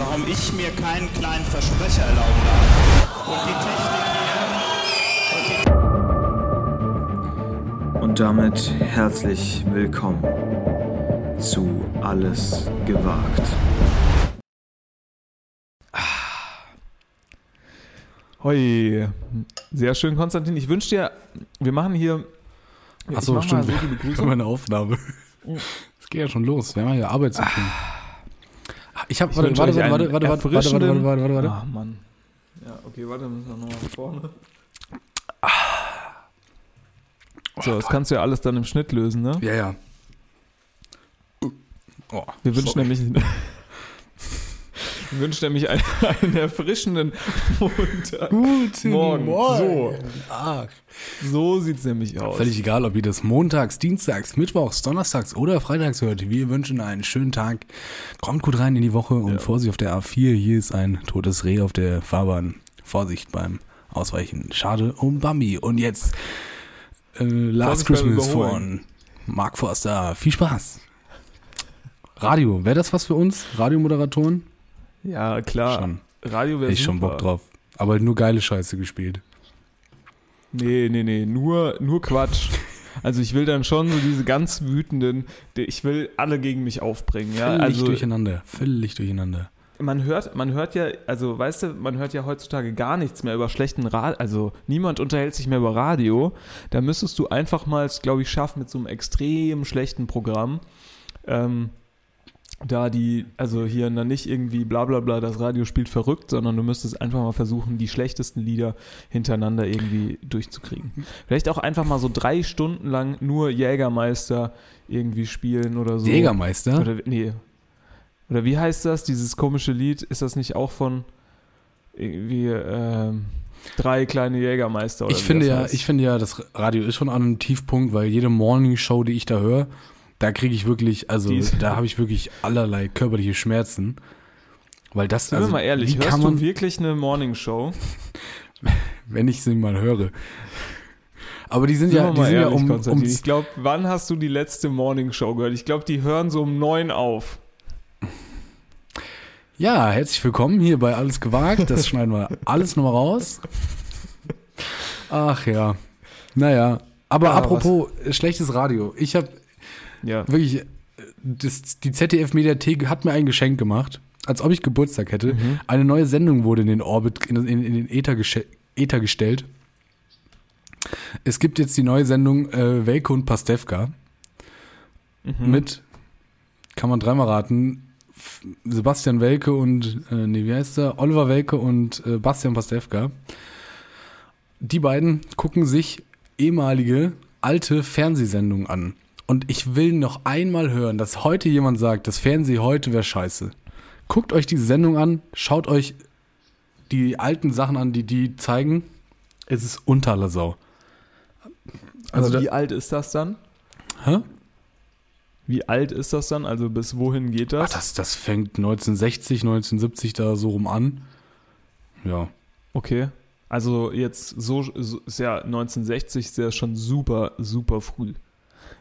warum ich mir keinen kleinen Versprecher erlauben darf. Und die Technik Und damit herzlich willkommen zu Alles gewagt. Hoi. Sehr schön, Konstantin. Ich wünsche dir, wir machen hier. Achso, mach stimmt. So Wir haben eine Aufnahme. Es geht ja schon los. Wir haben ja hier Arbeit zu tun. Ah, Ich habe, warte, warte, warte, warte, warte, warte, warte, warte, warte, warte, warte. Ah, Mann. Ja, okay, warte, müssen wir nochmal vorne. So, das kannst du ja alles dann im Schnitt lösen, ne? Ja, ja. Oh, Wir wünschen nämlich. Wir wünschen nämlich einen, einen erfrischenden Montag. Guten Morgen. Morgen. Ach. So sieht's nämlich aus. Völlig egal, ob ihr das montags, dienstags, mittwochs, donnerstags oder freitags hört. Wir wünschen einen schönen Tag. Kommt gut rein in die Woche und Ja. Vorsicht auf der A4. Hier ist ein totes Reh auf der Fahrbahn. Vorsicht beim Ausweichen. Schade um Bambi. Und jetzt äh, Last Christmas von Mark Forster. Viel Spaß. Radio, wäre das was für uns? Radiomoderatoren? Ja, klar. Schon. Radio wäre ich schon Bock drauf. Aber nur geile Scheiße gespielt. Nee, nee, nee, nur, nur Quatsch. Also ich will dann schon so diese ganz wütenden, ich will alle gegen mich aufbringen, ja. Völlig Also durcheinander. Völlig durcheinander. man hört, man hört ja, also weißt du, man hört ja heutzutage gar nichts mehr über schlechten Radio, also niemand unterhält sich mehr über Radio. Da müsstest du einfach mal, glaube ich, schaffen mit so einem extrem schlechten Programm. Ähm, da die, also hier dann nicht irgendwie bla bla bla, das Radio spielt verrückt, sondern du müsstest einfach mal versuchen, die schlechtesten Lieder hintereinander irgendwie durchzukriegen. Vielleicht auch einfach mal so drei Stunden lang nur Jägermeister irgendwie spielen oder so. Jägermeister? Oder, nee. Oder wie heißt das, dieses komische Lied? Ist das nicht auch von irgendwie ähm, drei kleine Jägermeister? Oder Ich finde ja, heißt? ich finde ja, das Radio ist schon an einem Tiefpunkt, weil jede Morning-Show, die ich da höre, da kriege ich wirklich, also da habe ich wirklich allerlei körperliche Schmerzen. Weil das, Sind also, wir mal ehrlich, hörst kann du man, wirklich eine Morningshow? wenn ich sie mal höre. Aber die sind Sind ja, die sind ja ehrlich, um, Konstantin. um Ich glaube, wann hast du die letzte Morningshow gehört? Ich glaube, die hören so um neun auf. Ja, herzlich willkommen hier bei Alles gewagt. Das schneiden wir alles nochmal raus. Ach ja. Naja. Aber Ah, apropos äh, schlechtes Radio. Ich habe Ja. wirklich, äh, das, die ZDF-Mediathek hat mir ein Geschenk gemacht, als ob ich Geburtstag hätte. Mhm. Eine neue Sendung wurde in den Orbit, in, in, in den Äther, Äther gestellt. Es gibt jetzt die neue Sendung äh, Welke und Pastewka Mhm. mit, kann man dreimal raten, Sebastian Welke und, äh, nee, wie heißt der? Oliver Welke und äh, Bastian Pastewka. Die beiden gucken sich ehemalige alte Fernsehsendungen an. Und ich will noch einmal hören, dass heute jemand sagt, das Fernsehen heute wäre scheiße. Guckt euch diese Sendung an, schaut euch die alten Sachen an, die die zeigen. Es ist unter aller Sau. Also, Also wie alt ist das dann? Hä? Wie alt ist das dann? Also bis wohin geht Ach, das? das, das fängt 1960, 1970 da so rum an. Ja. Okay. Also jetzt so, so ist ja 1960 ist ja schon super, super früh.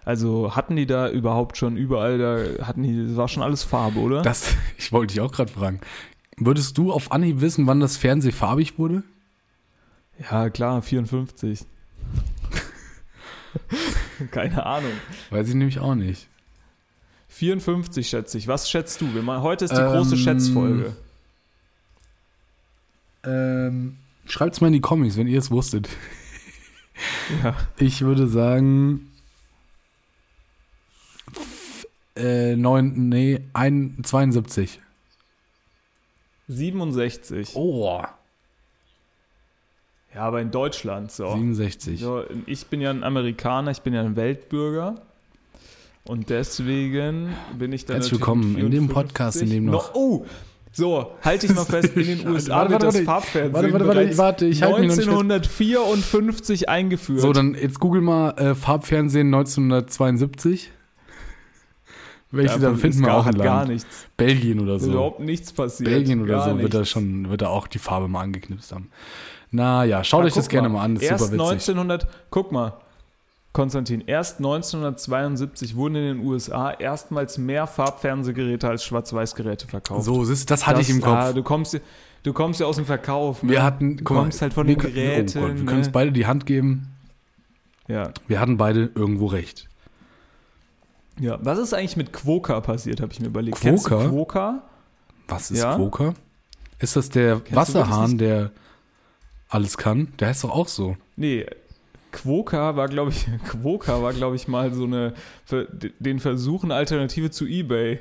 Also hatten die da überhaupt schon überall, da hatten die, das war schon alles Farbe, oder? Das, ich wollte dich auch gerade fragen. Würdest du auf Anhieb wissen, wann das Fernseh farbig wurde? ja, klar, 54. Keine Ahnung. Weiß ich nämlich auch nicht. 54 schätze ich. Was schätzt du? Wir machen, heute ist die große Ähm, Schätzfolge. Ähm, Schreibt's mal in die Comics, wenn ihr es wusstet. Ja. Ich würde sagen. Äh, neun, nee, ein, 72. 67. Oh. Ja, aber in Deutschland so. 67. So, ich bin ja ein Amerikaner, ich bin ja ein Weltbürger. Und deswegen bin ich dann Herzlich willkommen in dem 54 Podcast, in dem noch- oh, so, halte ich mal fest, in den USA Warte, wird warte, das. Farbfernsehen Warte, warte, warte, warte, ich halte mich noch nicht fest. 1954 eingeführt. So, dann jetzt google mal äh, Farbfernsehen 1972. Welche Davon da finden wir auch ein hat gar Land. nichts. Belgien oder so. überhaupt nichts passiert. Belgien oder gar so wird da schon, wird da auch die Farbe mal angeknipst haben. Naja, schaut Ja, euch das guck gerne mal an, das ist Erst super witzig. 1900, guck mal, Konstantin, erst 1972 wurden in den USA erstmals mehr Farbfernsehgeräte als Schwarz-Weiß-Geräte verkauft. So, das, das hatte ich im Kopf. Ah, du, kommst, du kommst ja aus dem Verkauf. Ne? wir hatten, du guck mal, kommst halt von den Geräten. Oh Gott, wir ne? können uns beide die Hand geben. ja. Wir hatten beide irgendwo recht. Ja. Was ist eigentlich mit Quoka passiert, habe ich mir überlegt. Kennst Quokka? du Quoka? Was ist Ja? Quoka? Ist das der du Wasserhahn, der alles kann? Der heißt doch auch so. Nee, Quoka war, glaube ich, Quoka war, glaube ich, mal so eine, den Versuch, eine Alternative zu Ebay,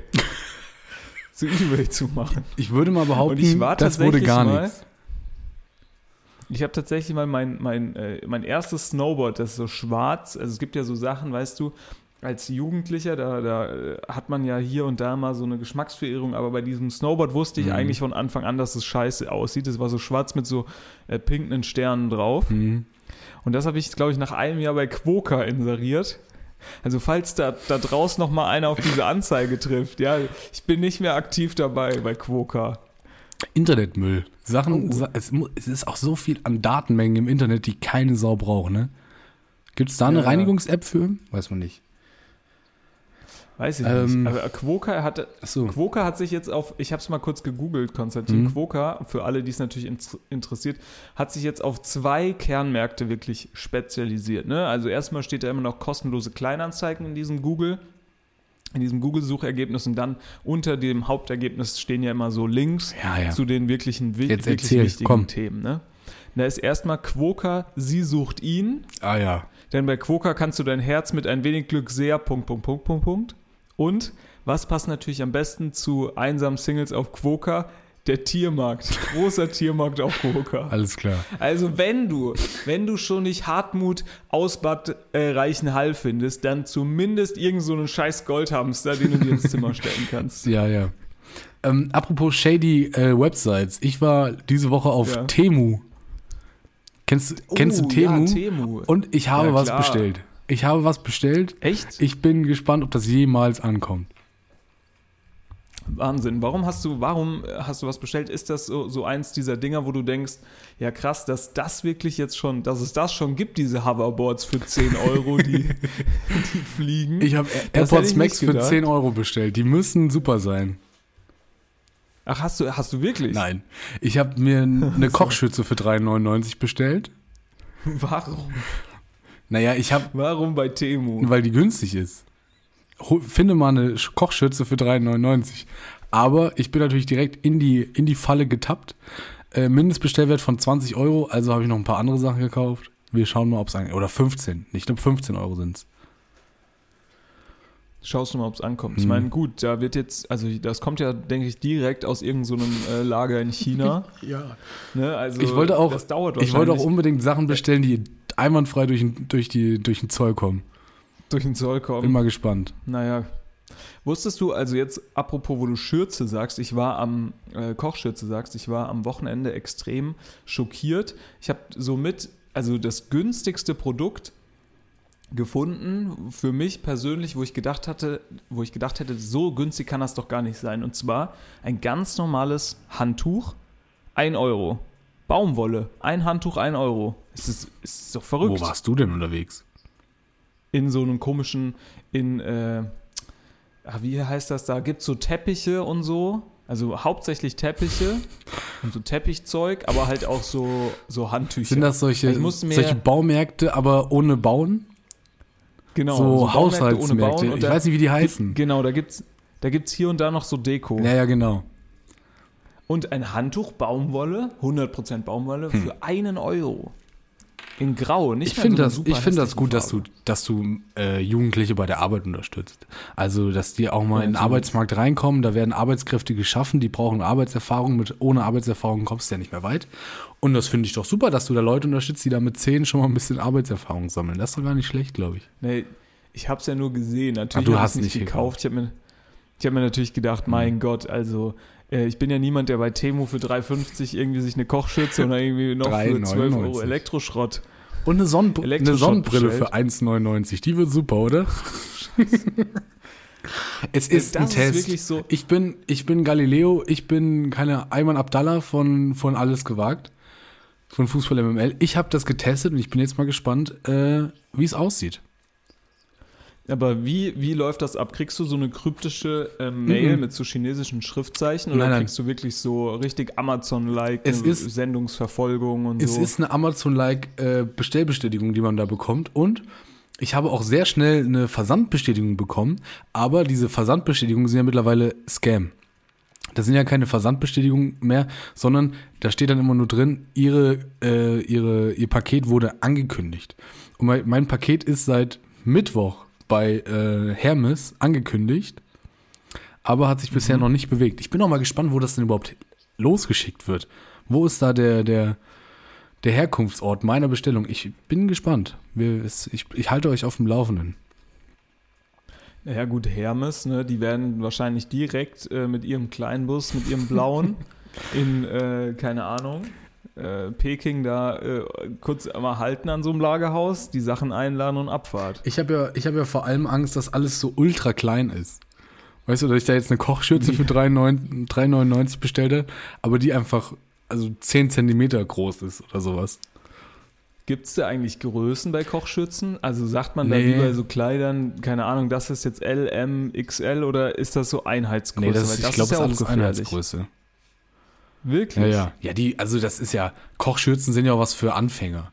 zu Ebay zu machen. Ich würde mal behaupten, das wurde gar mal- nichts. Ich habe tatsächlich mal mein, mein, äh, mein erstes Snowboard, das ist so schwarz, also es gibt ja so Sachen, weißt du, als Jugendlicher, da, da äh, hat man ja hier und da mal so eine Geschmacksverirrung, aber bei diesem Snowboard wusste ich Mhm. eigentlich von Anfang an, dass es scheiße aussieht. Es war so schwarz mit so äh, pinken Sternen drauf. Mhm. Und das habe ich, glaube ich, nach einem Jahr bei Quoka inseriert. Also falls da, da draußen noch mal einer auf diese Anzeige trifft, ja, ich bin nicht mehr aktiv dabei bei Quoka. Internetmüll. Sachen, Oh. Es, es ist auch so viel an Datenmengen im Internet, die keine Sau braucht, ne? Gibt es da eine Ja. Reinigungs-App für? Weiß man nicht. Weiß ich Ähm, nicht. Aber Quoka hatte, Achso. Quoka hat sich jetzt auf, ich habe es mal kurz gegoogelt, Konstantin. Mhm. Quoka, für alle, die es natürlich ins- interessiert, hat sich jetzt auf zwei Kernmärkte wirklich spezialisiert. Ne? Also erstmal steht da immer noch kostenlose Kleinanzeigen in diesem Google, in diesem Google-Suchergebnis und dann unter dem Hauptergebnis stehen ja immer so Links Ja, ja. zu den wirklichen, wirklich erzähl, wichtigen komm. Themen. Ne? Da ist erstmal Quoka, sie sucht ihn. Ah ja. Denn bei Quoka kannst du dein Herz mit ein wenig Glück sehr. Punkt, Punkt, Punkt, Punkt, Punkt. Und was passt natürlich am besten zu einsamen Singles auf Quoka? Der Tiermarkt. Großer Tiermarkt auf Quoka. Alles klar. Also wenn du, wenn du schon nicht Hartmut aus Bad äh, Reichenhall findest, dann zumindest irgend so einen scheiß Goldhamster, den du dir ins Zimmer stellen kannst. Ja, ja. Ähm, apropos shady äh, Websites. Ich war diese Woche auf Ja. Temu. Kennst, kennst du Oh, Temu? Ja, Temu. Und ich habe Ja, was bestellt. Ich habe was bestellt. Echt? Ich bin gespannt, ob das jemals ankommt. Wahnsinn. Warum hast du, warum hast du was bestellt? Ist das so, so eins dieser Dinger, wo du denkst, ja krass, dass das wirklich jetzt schon, dass es das schon gibt, diese Hoverboards für 10 Euro, die, die fliegen? Ich habe AirPods Max für gedacht. 10 Euro bestellt. Die müssen super sein. Ach, hast du, hast du wirklich? Nein. Ich habe mir eine Kochschütze für 3,99 bestellt. Warum? Naja, ich habe, Warum bei Temu? weil die günstig ist. Finde mal eine Sch- Kochschütze für 3,99. Aber ich bin natürlich direkt in die, in die Falle getappt. Äh, Mindestbestellwert von 20 Euro, also habe ich noch ein paar andere Sachen gekauft. Wir schauen mal, ob es angeht. Oder 15. Ich glaube 15 Euro sind's. Schaust du mal, ob es ankommt. Ich Hm. meine, gut, da wird jetzt, also das kommt ja, denke ich, direkt aus irgendeinem äh, Lager in China. Ja. ne? Also Ich wollte auch, das dauert ich wollte auch unbedingt Sachen bestellen, die einwandfrei durch, den- durch, die, durch den Zoll kommen. durch den Zoll kommen. Bin mal gespannt. Naja. Wusstest du, also jetzt apropos, wo du Schürze sagst, ich war am, äh, Kochschürze sagst, ich war am Wochenende extrem schockiert. Ich habe somit, also das günstigste Produkt gefunden für mich persönlich, wo ich gedacht hatte, wo ich gedacht hätte, so günstig kann das doch gar nicht sein. Und zwar ein ganz normales Handtuch, 1 Euro. Baumwolle, ein Handtuch, 1 Euro. Es ist, es ist doch verrückt Wo warst du denn unterwegs? in so einem komischen, in, äh, ah, wie heißt das da? Gibt so Teppiche und so. Also hauptsächlich Teppiche und so Teppichzeug, aber halt auch so, so Handtücher. Sind das solche, mir- solche Baumärkte, aber ohne Bauen? genau, so Baumärkte ohne Haushaltsmärkte. Bauen Ich da- weiß nicht, wie die heißen. Genau, da gibt's, da gibt's hier und da noch so Deko. Ja, ja, genau. Und ein Handtuch Baumwolle, 100% Baumwolle, Hm. für einen Euro. In Grau, nicht Ich finde so das, ich finde das gut, dass du, dass du äh, Jugendliche bei der Arbeit unterstützt. Also, dass die auch mal Ja, in den. Arbeitsmarkt reinkommen, da werden Arbeitskräfte geschaffen, die brauchen Arbeitserfahrung. Mit, ohne Arbeitserfahrung kommst du ja nicht mehr weit. Und das finde ich doch super, dass du da Leute unterstützt, die da mit 10 schon mal ein bisschen Arbeitserfahrung sammeln. Das ist doch gar nicht schlecht, glaube ich. Nee, ich habe es ja nur gesehen. Natürlich Ah, du hast nicht nicht gekauft. Ich habe mir, ich hab mir natürlich gedacht, mein Gott, also ich bin ja niemand, der bei Temu für 3,50 irgendwie sich eine Kochschürze oder irgendwie noch für 12 Euro 3,99. Elektroschrott. Und eine, Sonnenbr eine Sonnenbrille bestellt. für 1,99. Die wird super, oder? es ist Das ein ist Test. wirklich so- Ich bin, ich bin Galileo, ich bin keine Ayman Abdallah von, von Alles gewagt. Von Fußball MML. Ich habe das getestet und ich bin jetzt mal gespannt, äh, wie es aussieht. Aber wie, wie läuft das ab? Kriegst du so eine kryptische äh, Mail Mhm. mit so chinesischen Schriftzeichen oder Nein, nein. kriegst du wirklich so richtig Amazon-like Es Sendungsverfolgung und Es so? ist eine Amazon-like äh, Bestellbestätigung, die man da bekommt. Und ich habe auch sehr schnell eine Versandbestätigung bekommen. Aber diese Versandbestätigungen sind ja mittlerweile Scam. Das sind ja keine Versandbestätigungen mehr, sondern da steht dann immer nur drin, ihre, äh, ihre, ihr Paket wurde angekündigt. Und mein, mein Paket ist seit Mittwoch bei äh, Hermes angekündigt, aber hat sich bisher noch nicht bewegt. Ich bin auch mal gespannt, wo das denn überhaupt losgeschickt wird. Wo ist da der, der, der Herkunftsort meiner Bestellung? Ich bin gespannt. Wir, es, ich, ich halte euch auf dem Laufenden. Ja gut, Hermes, ne, die werden wahrscheinlich direkt äh, mit ihrem Kleinbus, mit ihrem blauen in, äh, keine Ahnung, äh, Peking da äh, kurz mal halten an so einem Lagerhaus, die Sachen einladen und Abfahrt. Ich habe ja, ich hab ja vor allem Angst, dass alles so ultra klein ist. Weißt du, dass ich da jetzt eine Kochschürze für 3,9 3,99 bestellt habe, aber die einfach also 10 Zentimeter groß ist oder sowas. Gibt es da eigentlich Größen bei Kochschürzen? Also sagt man da Nee. wie bei so Kleidern, keine Ahnung, das ist jetzt L, M, XL oder ist das so Einheitsgröße? Nee, das, ist, ich glaube, das ist alles gefährlich. Einheitsgröße. Wirklich? Ja, ja. Ja, die, also das ist ja, Kochschürzen sind ja auch was für Anfänger.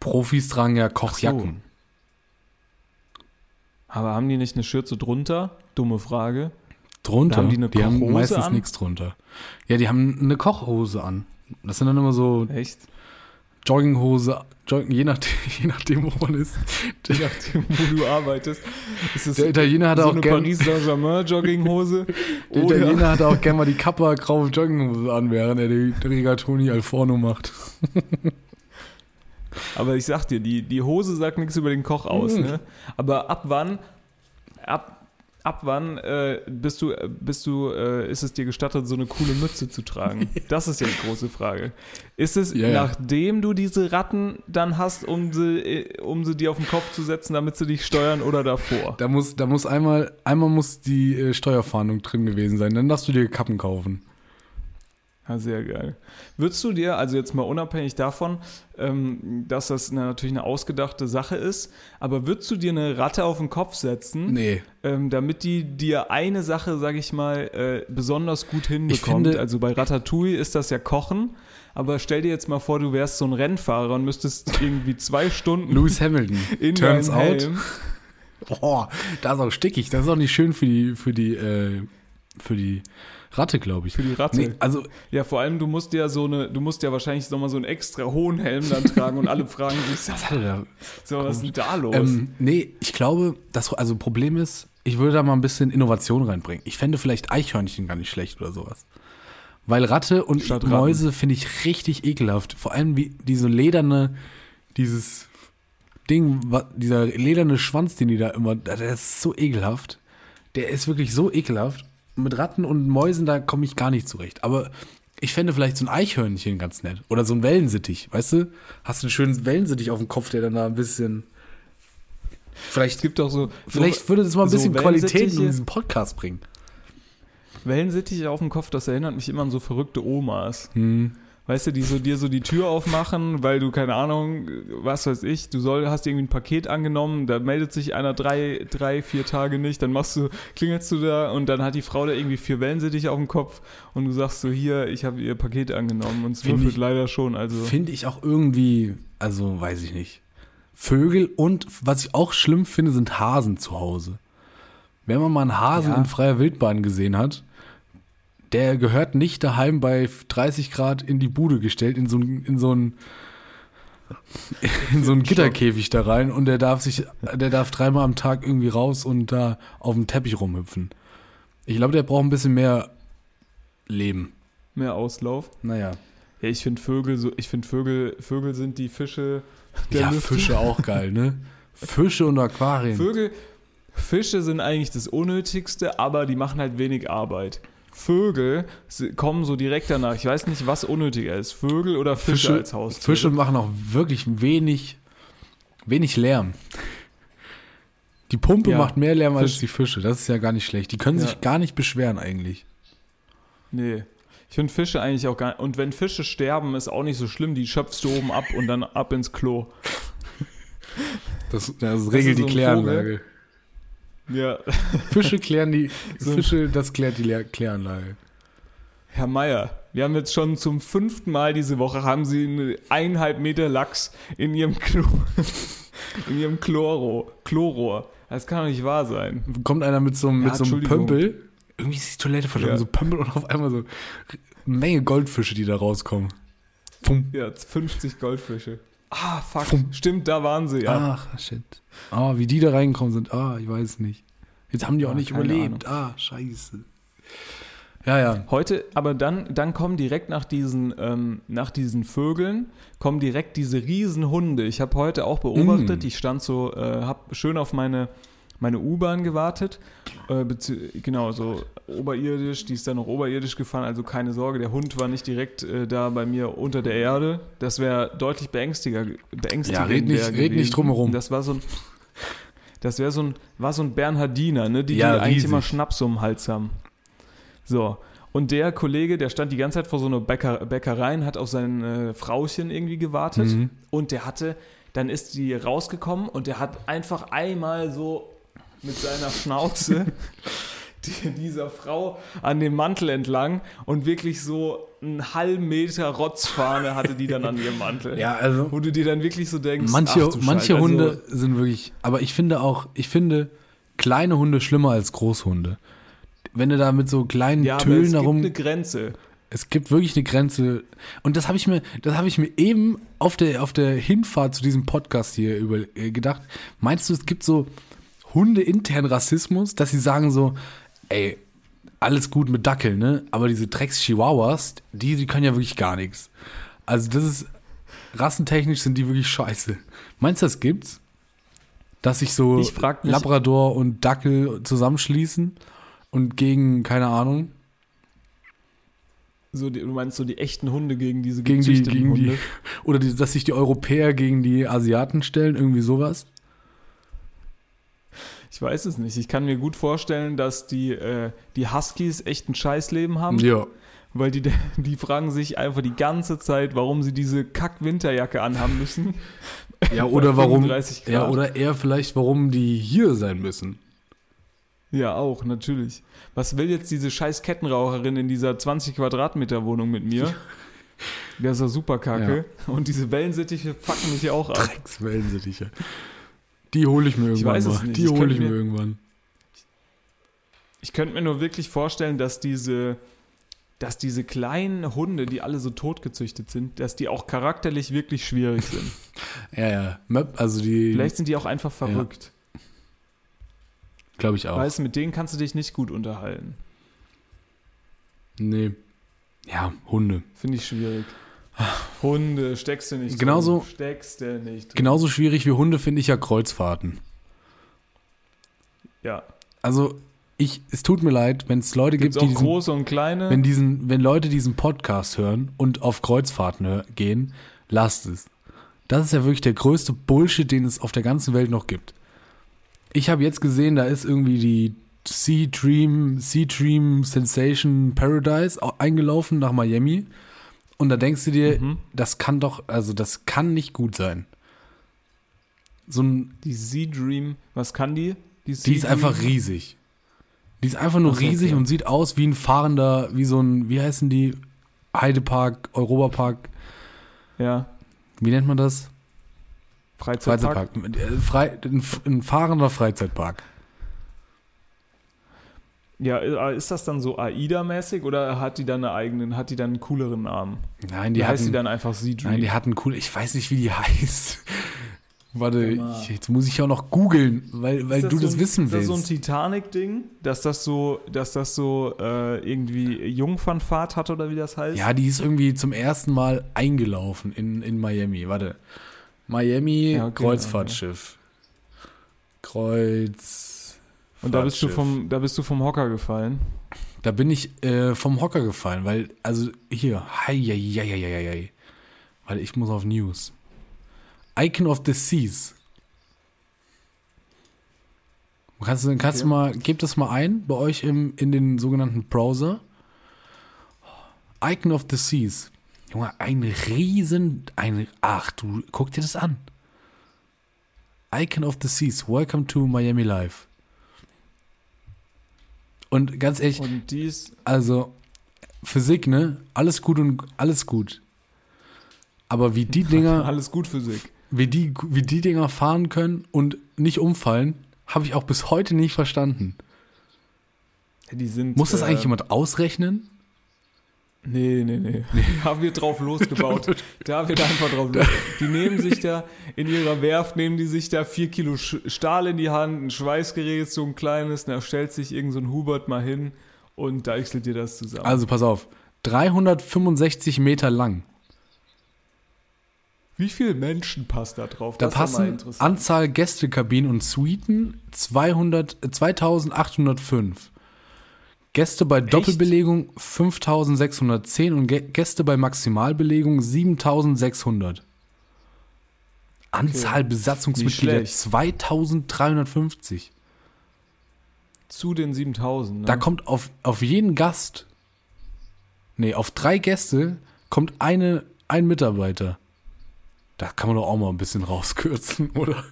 Profis tragen ja Kochjacken. Aber haben die nicht eine Schürze drunter? Dumme Frage. Drunter, Haben die eine haben Kochhose meistens an? nichts drunter. Ja, die haben eine Kochhose an. Das sind dann immer so Echt? Jogginghose, Jogging, je, nachdem, je nachdem, wo man ist. Je nachdem, wo du arbeitest. Der Italiener hat so auch eine gern, Paris Saint-Germain Jogginghose? der Italiener hat auch gerne mal die Kappa graue Jogginghose an, während er die Rigatoni al Forno macht. Aber ich sag dir, die, die Hose sagt nichts über den Koch aus. Mhm. Ne? Aber ab wann, ab, ab wann äh, bist du, bist du, äh, ist es dir gestattet, so eine coole Mütze zu tragen? Das ist ja die große Frage. Ist es, ja. nachdem du diese Ratten dann hast, um sie, äh, um sie dir auf den Kopf zu setzen, damit sie dich steuern oder davor? Da muss, da muss einmal, einmal muss die äh, Steuerfahndung drin gewesen sein. Dann darfst du dir Kappen kaufen. Ja, sehr geil. Würdest du dir, also jetzt mal unabhängig davon, ähm, dass das eine, natürlich eine ausgedachte Sache ist, aber würdest du dir eine Ratte auf den Kopf setzen, Nee. ähm, damit die dir eine Sache, sag ich mal, äh, besonders gut hinbekommt? finde- also bei Ratatouille ist das ja Kochen, aber stell dir jetzt mal vor, du wärst so ein Rennfahrer und müsstest irgendwie zwei Stunden Lewis Hamilton. in Turns out. Boah, da ist auch stickig. Das ist auch nicht schön für die, für die, äh, für die Ratte, glaube ich. Für die Ratte. Nee, also Ja, vor allem, du musst ja so eine, du musst ja wahrscheinlich nochmal so einen extra hohen Helm dann tragen und alle fragen sich, was hat er da? so, was ist denn da los? Ähm, nee, ich glaube, das also Problem ist, ich würde da mal ein bisschen Innovation reinbringen. Ich fände vielleicht Eichhörnchen gar nicht schlecht oder sowas. Weil Ratte und Statt. Mäuse finde ich richtig ekelhaft. Vor allem wie diese lederne, dieses Ding, dieser lederne Schwanz, den die da immer, der ist so ekelhaft. Der ist wirklich so ekelhaft. Mit Ratten und Mäusen, da komme ich gar nicht zurecht. Aber ich fände vielleicht so ein Eichhörnchen ganz nett. Oder so ein Wellensittich, weißt du? Hast du einen schönen Wellensittich auf dem Kopf, der dann da ein bisschen. Vielleicht es gibt doch so. Vielleicht würde das mal ein so bisschen Qualität in diesen Podcast bringen. Wellensittiche auf dem Kopf, das erinnert mich immer an so verrückte Omas. Weißt du, die so dir so die Tür aufmachen, weil du, keine Ahnung, was weiß ich, du soll, hast irgendwie ein Paket angenommen, da meldet sich einer drei, drei, vier Tage nicht, dann machst du, klingelst du da und dann hat die Frau da irgendwie vier Wellensittiche auf dem Kopf und du sagst so, hier, ich habe ihr Paket angenommen und es würfelt ich- leider schon, also. Finde ich auch irgendwie, also weiß ich nicht. Vögel und was ich auch schlimm finde, sind Hasen zu Hause. Wenn man mal einen Hasen Ja. in freier Wildbahn gesehen hat, der gehört nicht daheim bei 30 Grad in die Bude gestellt, in so ein, in so ein, in so einen Gitterkäfig da rein und der darf sich, der darf dreimal am Tag irgendwie raus und da auf dem Teppich rumhüpfen. Ich glaube, der braucht ein bisschen mehr Leben. Mehr Auslauf. Naja. Ja, ich finde Vögel so, ich finde Vögel, Vögel sind die Fische der Ja, Lüfte. Fische auch geil, ne? Fische und Aquarien. Vögel, Fische sind eigentlich das Unnötigste, aber die machen halt wenig Arbeit. Vögel kommen so direkt danach. Ich weiß nicht, was unnötiger ist. Vögel oder Fische, Fische, als Haustiere. Fische machen auch wirklich wenig, wenig Lärm. Die Pumpe Ja, macht mehr Lärm als Fisch- die Fische. Das ist ja gar nicht schlecht. Die können Ja. sich gar nicht beschweren eigentlich. Nee. Ich finde Fische eigentlich auch gar nicht. Und wenn Fische sterben, ist auch nicht so schlimm. Die schöpfst du oben ab und dann ab ins Klo. Das, das regelt ist so die ein Kläranlage. Ja, Fische klären die, Fische, das klärt die Kläranlage. Herr Meier, wir haben jetzt schon zum fünften Mal diese Woche, haben Sie einen eineinhalb Meter Lachs in Ihrem Klo, in Ihrem Chloro, Chlorrohr. Das kann doch nicht wahr sein. Kommt einer mit so, einem- Ja, mit so einem. Pömpel. Irgendwie ist die Toilette verschwunden, Ja. so Pömpel und auf einmal so eine Menge Goldfische, die da rauskommen. Pum. Ja, 50 Goldfische. Ah, fuck. Fum. Stimmt, da waren sie, ja. Ach, shit. Ah, wie die da reingekommen sind. Ah, ich weiß nicht. Jetzt haben die auch Ah, nicht überlebt. Ah, scheiße. Ja, ja. Heute, aber dann, dann kommen direkt nach diesen, ähm, nach diesen Vögeln, kommen direkt diese riesen Hunde. Ich habe heute auch beobachtet, Mm. ich stand so, äh, habe schön auf meine, meine U-Bahn gewartet. Äh, genau, so oberirdisch, die ist dann noch oberirdisch gefahren, also keine Sorge, der Hund war nicht direkt äh, da bei mir unter der Erde. Das wäre deutlich beängstiger, beängstigender. Ja, red nicht- red nicht drumherum. Das war so ein. Das wäre so ein, war so ein Bernhardiner, ne, die, Ja, die eigentlich immer Schnaps um den Hals haben. So. Und der Kollege, der stand die ganze Zeit vor so einer Bäcker, Bäckerei und hat auf sein äh, Frauchen irgendwie gewartet. Mhm. Und der hatte, dann ist die rausgekommen und der hat einfach einmal so mit seiner Schnauze die, dieser Frau an dem Mantel entlang und wirklich so einen halben Meter Rotzfahne hatte die dann an ihrem Mantel. Ja, also Wo du dir dann wirklich so denkst, manche, ach du manche also- Hunde sind wirklich, aber ich finde auch, ich finde kleine Hunde schlimmer als Großhunde. Wenn du da mit so kleinen ja, aber Tölen es gibt darum, eine Grenze. es gibt wirklich eine Grenze. Und das habe ich mir, das habe ich mir eben auf der, auf der Hinfahrt zu diesem Podcast hier über, äh, gedacht. Meinst du, es gibt so Hunde-intern Rassismus, dass sie sagen so, ey, alles gut mit Dackeln, ne? Aber diese Drecks-Chihuahuas, die, die können ja wirklich gar nichts. Also das ist, rassentechnisch sind die wirklich scheiße. Meinst du, das gibt's? Dass sich so mich- Labrador und Dackel zusammenschließen und gegen, keine Ahnung, So die, du meinst so die echten Hunde gegen diese gegen die, gegen die, Hunde? oder die, dass sich die Europäer gegen die Asiaten stellen, irgendwie sowas. Weiß es nicht. Ich kann mir gut vorstellen, dass die, äh, die Huskies echt ein Scheißleben haben, Ja. weil die, die fragen sich einfach die ganze Zeit, warum sie diese Kack-Winterjacke anhaben müssen. Ja, oder warum, 35 Grad. ja, oder eher vielleicht, warum die hier sein müssen. Ja, auch, natürlich. Was will jetzt diese scheiß Kettenraucherin in dieser 20 Quadratmeter Wohnung mit mir? Der ist ja super kacke. Und diese Wellensittiche fucken mich ja auch ab. Dreckswellensittiche. Die hole ich mir irgendwann weiß es nicht. Die Ich hole ich mir irgendwann. Ich könnte mir nur wirklich vorstellen, dass diese, dass diese kleinen Hunde, die alle so totgezüchtet sind, dass die auch charakterlich wirklich schwierig sind. Ja, ja. Also die, Vielleicht sind die auch einfach verrückt. glaube ich auch. Weißt du, mit denen kannst du dich nicht gut unterhalten. nee. Ja, Hunde. Finde ich schwierig. Hunde, steckst du nicht Genauso- drin. Steckst du nicht drin. Genauso schwierig wie Hunde finde ich ja Kreuzfahrten. Ja. Also, ich, es tut mir leid, wenn es Leute Gibt gibt, die diesen, große und kleine? wenn diesen, wenn Leute diesen Podcast hören und auf Kreuzfahrten gehen, lasst es. Das ist ja wirklich der größte Bullshit, den es auf der ganzen Welt noch gibt. Ich habe jetzt gesehen, da ist irgendwie die Sea Dream, Sea Dream Sensation Paradise au- eingelaufen nach Miami. Und da denkst du dir, Mhm. das kann doch, also das kann nicht gut sein. So ein, Die Sea Dream, was kann die? die Sea ist einfach riesig. Die ist einfach nur so, riesig okay. und sieht aus wie ein fahrender, wie so ein, wie heißen die? Heidepark, Europapark, Ja. wie nennt man das? Freizeitpark. Freizeitpark. Äh, Frei, ein, ein fahrender Freizeitpark. Ja, äh, ist das dann so AIDA-mäßig oder hat die dann eine eigenen, hat die dann einen cooleren Namen? Nein, Die heißt die hatten, dann einfach Dream? nein, die hatten cool, ich weiß nicht, wie die heißt. Warte, ich, jetzt muss ich auch noch googeln, weil, weil Ist du so das ein, wissen ist das willst. so ein Titanic-Ding, dass das so, dass das so äh, irgendwie Jungfernfahrt hat oder wie das heißt? ja, die ist irgendwie zum ersten Mal eingelaufen in, in Miami. Warte. Miami Ja, okay, Kreuzfahrtschiff. Kreuz. Und da bist du vom, da bist du vom Hocker gefallen. Da bin ich äh, vom Hocker gefallen, weil, also hier, hei, hei, hei, hei, hei. Weil ich muss auf News. Icon of the Seas. Kannst du, kannst du Okay. mal, gebt das mal ein bei euch im, in den sogenannten Browser. Icon of the Seas. Junge, ein riesen, ein, ach du, guck dir das an. Icon of the Seas, welcome to Miami Live. Und ganz ehrlich, Und die ist, also Physik, ne? Alles gut und alles gut. Aber wie die Dinger, alles gut Physik. wie die, wie die Dinger fahren können und nicht umfallen, habe ich auch bis heute nicht verstanden. Die sind, Muss das äh, eigentlich jemand ausrechnen? Nee, nee, nee. Da wird drauf losgebaut. da wird einfach drauf los. Die nehmen sich da, in ihrer Werft nehmen die sich da vier Kilo Stahl in die Hand, ein Schweißgerät, so ein kleines, da stellt sich irgend so ein Hubert mal hin und deichselt dir das zusammen. Also pass auf, 365 Meter lang. Wie viele Menschen passt da drauf? Da Das passen. Anzahl Gästekabinen und Suiten 200, äh, 2805. Gäste bei Doppelbelegung 5610 und Gä- Gäste bei Maximalbelegung 7600. Anzahl Besatzungsmitglieder Nicht schlecht. 2350. Zu den 7000. Ne? Da kommt auf, auf jeden Gast, nee, auf drei Gäste kommt eine, ein Mitarbeiter. Da kann man doch auch mal ein bisschen rauskürzen, oder?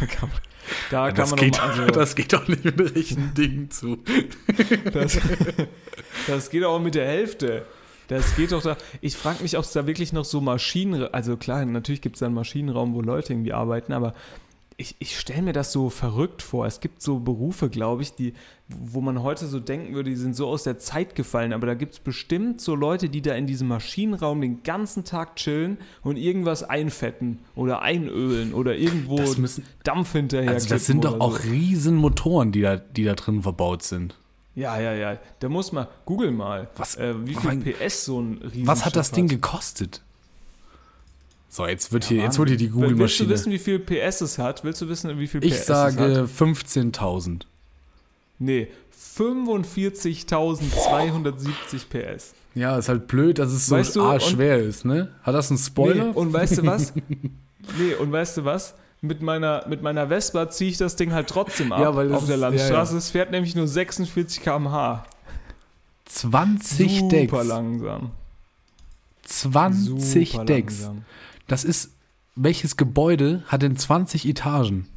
da kann das, man geht, doch, also, das geht doch nicht mit richtigen Dingen zu. Das, das geht auch mit der Hälfte. Das geht doch da. Ich frage mich, ob es da wirklich noch so Maschinen. Also klar, natürlich gibt es da einen Maschinenraum, wo Leute irgendwie arbeiten, aber ich, ich stelle mir das so verrückt vor. Es gibt so Berufe, glaube ich, die, wo man heute so denken würde, die sind so aus der Zeit gefallen. Aber da gibt es bestimmt so Leute, die da in diesem Maschinenraum den ganzen Tag chillen und irgendwas einfetten oder einölen oder irgendwo müssen- Dampf hinterher. Also das sind doch auch so. riesen Motoren, die da, die da drin verbaut sind. Ja, ja, ja. Da muss man, google mal, Was- äh, wie viel mein- PS so ein Riesenschiff Was hat das Ding hat. gekostet? So, jetzt wird, hier, Mann. jetzt wird hier die Willst du Google-Maschine. wissen, wie viel PS es hat? Willst du wissen, wie viel Ich PS es sage hat? 15.000. Nee, 45.270 PS. Ja, ist halt blöd, dass es so Weißt du, schwer ist, ne? Hat das einen Spoiler? Nee, und weißt du was? nee, und weißt du was? Mit meiner, mit meiner Vespa ziehe ich das Ding halt trotzdem ab Ja, weil auf der Landstraße. ja, ja. Es fährt nämlich nur 46 km/h. 20 Super Decks. langsam. 20 Super Decks. langsam. Das ist, welches Gebäude hat denn 20 Etagen?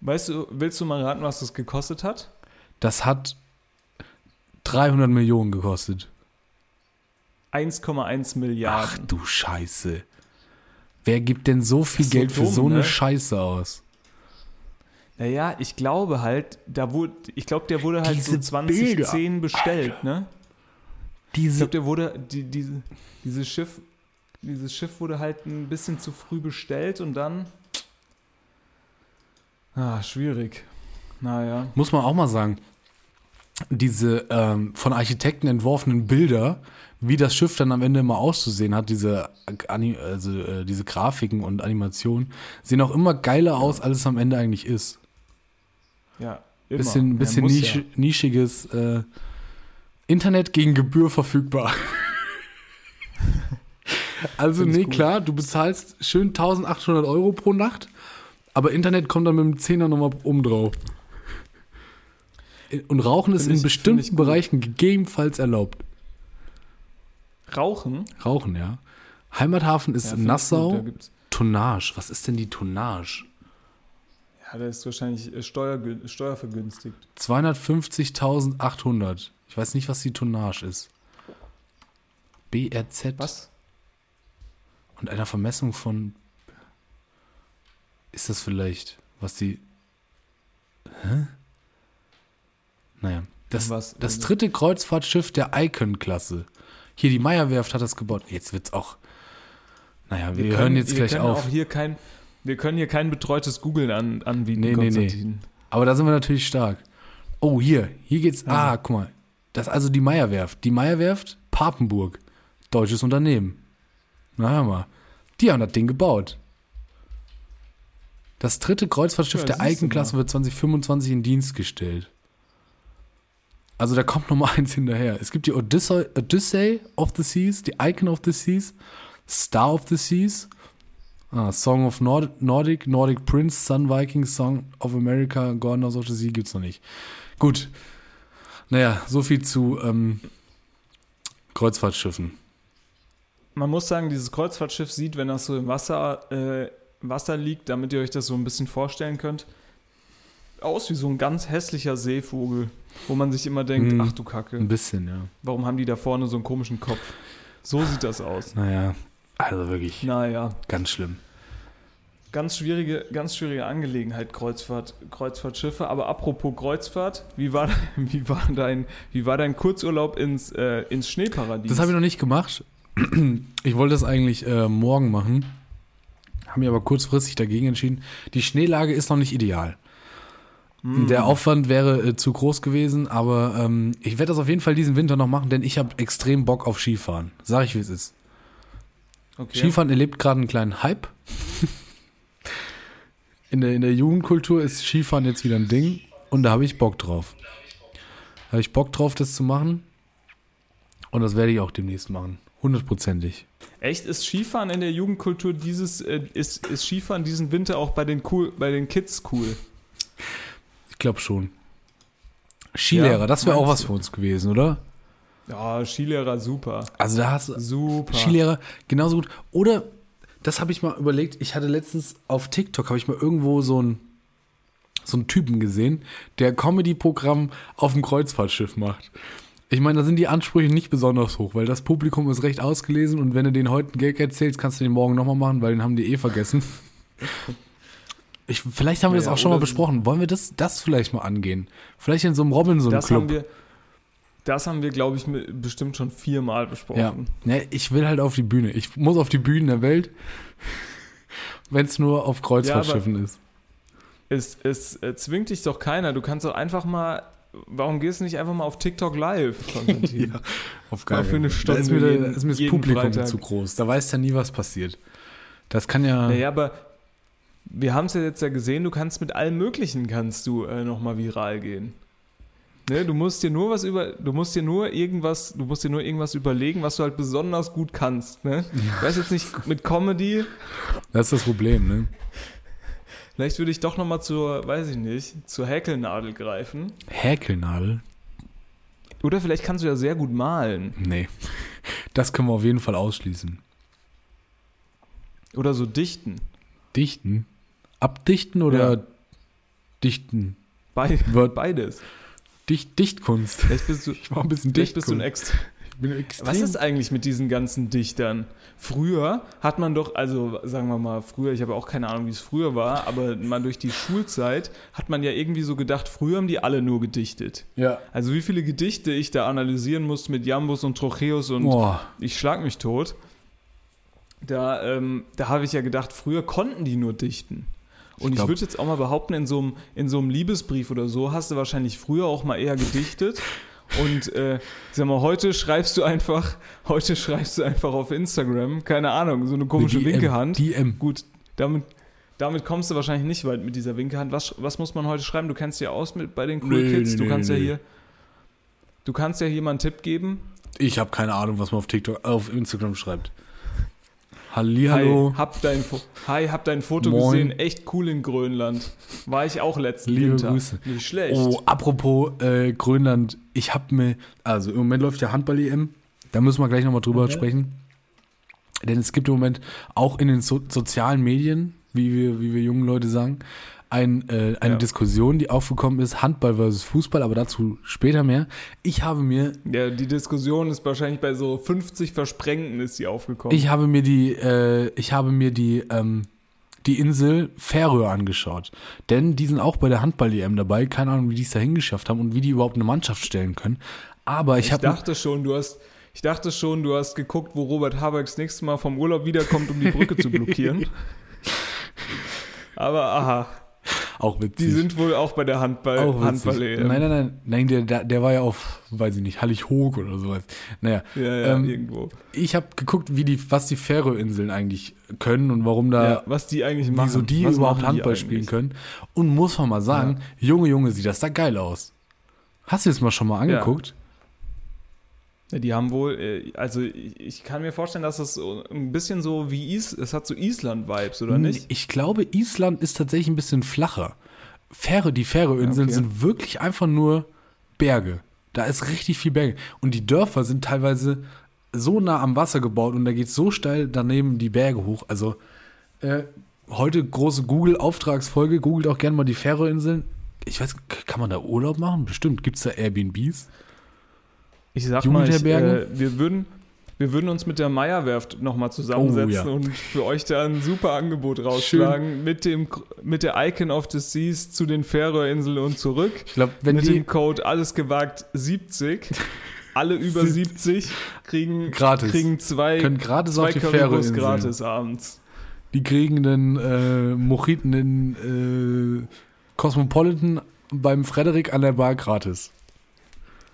Weißt du, willst du mal raten, was das gekostet hat? Das hat 300 Millionen gekostet. 1,1 Ach Milliarden. du Scheiße. Wer gibt denn so viel so Geld für dumm, so eine ne? Scheiße aus? Naja, ich glaube halt, da wurde, ich glaube, der wurde halt Diese so 2010 bestellt, ne? Ich Diese, glaube, der wurde, die, diese, dieses Schiff, dieses Schiff wurde halt ein bisschen zu früh bestellt und dann. Ah, schwierig. Naja. muss man auch mal sagen, diese ähm, von Architekten entworfenen Bilder, wie das Schiff dann am Ende immer auszusehen hat, diese, Ani- also, äh, diese Grafiken und Animationen, sehen auch immer geiler aus, als es am Ende eigentlich ist. Ja. Immer. Bisschen, Ja, bisschen muss nisch, ja. nischiges äh, Internet gegen Gebühr verfügbar. also, ich nee, gut. klar, du bezahlst schön 1800 Euro pro Nacht, aber Internet kommt dann mit dem Zehner nochmal oben drauf. Und Rauchen ist Find in ich- bestimmten ich. Bereichen gegebenenfalls erlaubt. Rauchen? Rauchen, ja. Heimathafen ist Ja, ich Nassau. gut, Tonnage. Was ist denn die Tonnage? Ja, der ist wahrscheinlich äh, steuergü- steuervergünstigt. 250.800. Ich weiß nicht, was die Tonnage ist. BRZ. Was? Und einer Vermessung von. Ist das vielleicht, was die. Hä? Naja. Das, Was? das dritte Kreuzfahrtschiff der Icon-Klasse. Hier, die Meyerwerft hat das gebaut. Jetzt wird's auch. Naja, wir, hören können- jetzt wir gleich auf. Auch hier kein, wir können hier kein betreutes Googlen an, anbieten, Nee, nee, nee. Aber da sind wir natürlich stark. Oh, hier. Hier geht's. Also. Ah, guck mal. Das ist also die Meyerwerft. Die Meyerwerft, Papenburg. Deutsches Unternehmen. Na, hör mal. Die haben das Ding gebaut. Das dritte Kreuzfahrtschiff Ja, der mal. wird 2025 in Dienst gestellt. Also da kommt Nummer eins hinterher. Es gibt die Odyssey, Odyssey of the Seas, die Icon of the Seas, Star of the Seas, ah, Song of Nord Nordic, Nordic Prince, Sun Viking, Song of America, Governors of the Sea gibt's noch nicht. Gut. Naja, so viel zu ähm, Kreuzfahrtschiffen. Man muss sagen, dieses Kreuzfahrtschiff sieht, wenn das so im Wasser, äh, Wasser liegt, damit ihr euch das so ein bisschen vorstellen könnt. aus wie so ein ganz hässlicher Seevogel, wo man sich immer denkt, Hm. ach du Kacke, Ein bisschen, ja. warum haben die da vorne so einen komischen Kopf? So sieht das aus. Naja, also wirklich Naja, ganz schlimm. ganz schwierige, ganz schwierige Angelegenheit, Kreuzfahrt, Kreuzfahrtschiffe. Aber apropos Kreuzfahrt, wie war, wie war, dein, wie war dein Kurzurlaub ins, äh, ins Schneeparadies? Das habe ich noch nicht gemacht. Ich wollte das eigentlich äh, morgen machen, habe mich aber kurzfristig dagegen entschieden. Die Schneelage ist noch nicht ideal. Hm. Der Aufwand wäre äh, zu groß gewesen, aber ähm, ich werde das auf jeden Fall diesen Winter noch machen, denn ich habe extrem Bock auf Skifahren. Sag ich, wie es ist. okay. Skifahren erlebt gerade einen kleinen Hype. In der, in der Jugendkultur ist Skifahren jetzt wieder ein Ding und da habe ich Bock drauf. Da habe ich Bock drauf, das zu machen. Und das werde ich auch demnächst machen. Hundertprozentig. Echt, ist Skifahren in der Jugendkultur dieses, äh, ist, ist Skifahren diesen Winter auch bei den, cool, bei den Kids cool? Ich glaube schon. Skilehrer, Ja, das wäre auch was für uns gewesen, oder? Ja, Skilehrer super. Also da hast du Super. Skilehrer genauso gut. Oder, das habe ich mal überlegt, ich hatte letztens auf TikTok, habe ich mal irgendwo so einen so einen Typen gesehen, der Comedy-Programm auf dem Kreuzfahrtschiff macht. Ich meine, da sind die Ansprüche nicht besonders hoch, weil das Publikum ist recht ausgelesen und wenn du den heute einen Gag erzählst, kannst du den morgen nochmal machen, weil den haben die eh vergessen. Ich, vielleicht haben wir das Ja, auch schon mal besprochen. Wollen wir das, das vielleicht mal angehen? Vielleicht in so einem Robinson-Club. Das haben wir, das glaube ich, bestimmt schon viermal Ja. besprochen. Ne, ich will halt auf die Bühne. Ich muss auf die Bühnen der Welt, wenn es nur auf Kreuzfahrtschiffen ist. Es, es äh, zwingt dich doch keiner. Du kannst doch einfach mal. Warum gehst du nicht einfach mal auf TikTok live, Konstantin? Auf Mal für eine Da ist mir, da jeden- ist mir das Publikum Freitag. zu groß. Da weiß ja nie, was passiert. Das kann ja. Naja, aber wir haben es ja jetzt ja gesehen, du kannst mit allem Möglichen kannst du äh, nochmal viral gehen. Ne, du musst dir nur was über, du musst dir nur irgendwas, du musst dir nur irgendwas überlegen, was du halt besonders gut kannst. Ne? Ich weiß jetzt nicht, mit Comedy, Das ist das Problem, ne? Vielleicht würde ich doch nochmal zur, weiß ich nicht, zur Häkelnadel greifen. Häkelnadel? Oder vielleicht kannst du ja sehr gut malen. Nee. Das können wir auf jeden Fall ausschließen. Oder so dichten. Dichten? Abdichten oder Ja. dichten? Be Word- beides. Dicht, Dichtkunst. Vielleicht bist du, Ich war ein bisschen vielleicht bist du ein Dichtkunst. Ex bin extrem. Was ist eigentlich mit diesen ganzen Dichtern? Früher hat man doch, also sagen wir mal, früher, ich habe auch keine Ahnung, wie es früher war, aber mal durch die Schulzeit hat man ja irgendwie so gedacht, früher haben die alle nur gedichtet. Ja. Also wie viele Gedichte ich da analysieren musste mit Jambus und Trocheus und Boah. ich schlag mich tot. Da, ähm, da habe ich ja gedacht, früher konnten die nur dichten. Und ich, glaub- würde jetzt auch mal behaupten, in so, einem, in so einem Liebesbrief oder so hast du wahrscheinlich früher auch mal eher gedichtet. Und äh, ich sag mal, heute schreibst du einfach, heute schreibst du einfach auf Instagram, keine Ahnung, so eine komische DM, Winkehand. DM. Gut, damit, damit kommst du wahrscheinlich nicht weit mit dieser Winkehand. Was, was muss man heute schreiben? Du kennst ja aus mit bei den Cool Nee, Kids. du nee, kannst ja nee. hier, du kannst ja hier mal einen Tipp geben. Ich habe keine Ahnung, was man auf TikTok, auf Instagram schreibt. Hallihallo. Hi, hab dein, Fo Hi, hab dein Foto Moin. gesehen. Echt cool in Grönland. War ich auch letzten Liebe Winter. Grüße. Nicht schlecht. Oh, apropos äh, Grönland, ich habe mir, also im Moment läuft ja Handball-EM, da müssen wir gleich nochmal drüber Okay. sprechen. Denn es gibt im Moment auch in den so sozialen Medien, wie wir, wie wir jungen Leute sagen, ein, äh, eine Ja. Diskussion, die aufgekommen ist, Handball versus Fußball, aber dazu später mehr. Ich habe mir, Ja, die Diskussion ist wahrscheinlich bei so 50 Versprengten ist sie aufgekommen. ich habe mir die, äh, ich habe mir die, ähm, die Insel Färöer angeschaut. Denn die sind auch bei der Handball-EM dabei. Keine Ahnung, wie die es dahin geschafft haben und wie die überhaupt eine Mannschaft stellen können. Aber ich, ich habe dachte schon, du hast ich dachte schon, du hast geguckt, wo Robert Habeck das nächste Mal vom Urlaub wiederkommt, um die Brücke zu blockieren. Aber aha, auch witzig. die sind wohl auch bei der Handball auch. Handball Nein, nein, nein, nein, der, der, der war ja auf, weiß ich nicht, Hallig-Hoog oder sowas. Naja, Ja, ja, ähm, irgendwo. ich habe geguckt, wie die, was die Färöerinseln eigentlich können und warum da, Ja, was die eigentlich machen. wieso die was überhaupt die Handball eigentlich? spielen können. Und muss man mal sagen, Junge, Junge, sieht das da geil aus. Hast du das mal schon mal angeguckt? Ja, die haben wohl, äh, also ich kann mir vorstellen, dass das so ein bisschen so wie Is, es hat so Island-Vibes, oder nicht? Ich glaube, Island ist tatsächlich ein bisschen flacher. Färe, die Färöerinseln Okay. sind wirklich einfach nur Berge. Da ist richtig viel Berge. Und die Dörfer sind teilweise so nah am Wasser gebaut und da geht so steil daneben die Berge hoch. Also äh, heute große Google-Auftragsfolge. Googelt auch gerne mal die Färöinseln. ich weiß, kann man da Urlaub machen? Bestimmt. Gibt es da Airbnbs? Ich sag mal, ich, äh, wir, würden, wir würden uns mit der Meierwerft nochmal zusammensetzen Oh, ja. und für euch da ein super Angebot rausschlagen mit, dem, mit der Icon of the Seas zu den Färöerinseln und zurück. Ich glaube, wenn mit die dem Code alles gewagt 70. Alle über 70 kriegen, Gratis. kriegen zwei, können gratis zwei auf die Färöinseln. gratis abends. Die kriegen den äh, Mojiten in äh, Cosmopolitan beim Frederik an der Bar gratis.